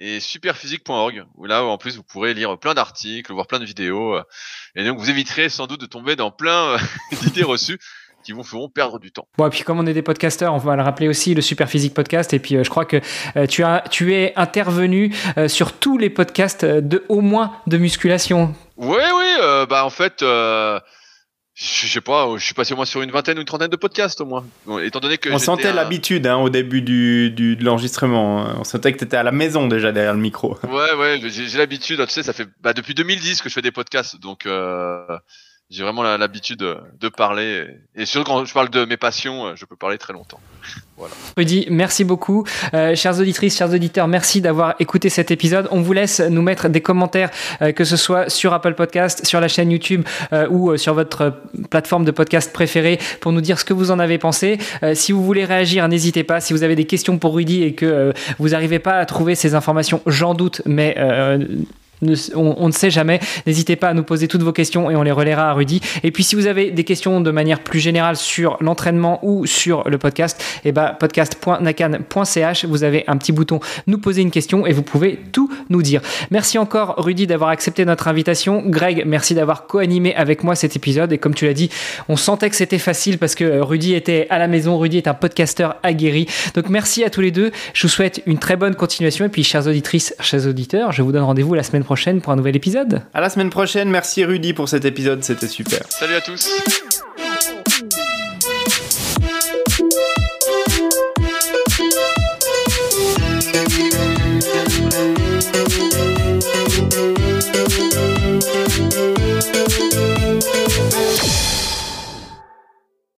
et superphysique.org où là en plus vous pourrez lire plein d'articles, voir plein de vidéos et donc vous éviterez sans doute de tomber dans plein d'idées reçues qui vous feront perdre du temps. Bon, et puis comme on est des podcasteurs, on va le rappeler aussi, le Super Physique Podcast. Et puis euh, je crois que euh, tu, as, tu es intervenu euh, sur tous les podcasts de au moins de musculation. Oui, oui, bah en fait. je sais pas, je suis passé au moins sur une vingtaine ou une trentaine de podcasts au moins. étant donné que on sentait l'habitude hein, au début du, du de l'enregistrement. On sentait que tu étais à la maison déjà derrière le micro. Ouais, ouais, j'ai l'habitude. Tu sais, ça fait bah, depuis 2010 que je fais des podcasts, donc j'ai vraiment l'habitude de, parler. Et surtout quand je parle de mes passions, euh, je peux parler très longtemps. Voilà. Rudy, merci beaucoup. Euh, chères auditrices, chers auditeurs, merci d'avoir écouté cet épisode. On vous laisse nous mettre des commentaires, euh, que ce soit sur Apple Podcast, sur la chaîne YouTube ou sur votre plateforme de podcast préférée pour nous dire ce que vous en avez pensé. si vous voulez réagir, n'hésitez pas. Si vous avez des questions pour Rudy et que vous n'arrivez pas à trouver ces informations, j'en doute, mais on, ne sait jamais. N'hésitez pas à nous poser toutes vos questions et on les relaiera à Rudy. Et puis si vous avez des questions de manière plus générale sur l'entraînement ou sur le podcast, eh ben, podcast.nakan.ch, vous avez un petit bouton nous poser une question et vous pouvez tout nous dire. Merci encore Rudy d'avoir accepté notre invitation. Greg, merci d'avoir co-animé avec moi cet épisode. Et comme tu l'as dit, on sentait que c'était facile parce que Rudy était à la maison. Rudy est un podcasteur aguerri. Donc merci à tous les deux. Je vous souhaite une très bonne continuation. Et puis chères auditrices, chers auditeurs, je vous donne rendez-vous la semaine prochaine pour un nouvel épisode. À la semaine prochaine. Merci Rudy pour cet épisode, c'était super. Salut à tous.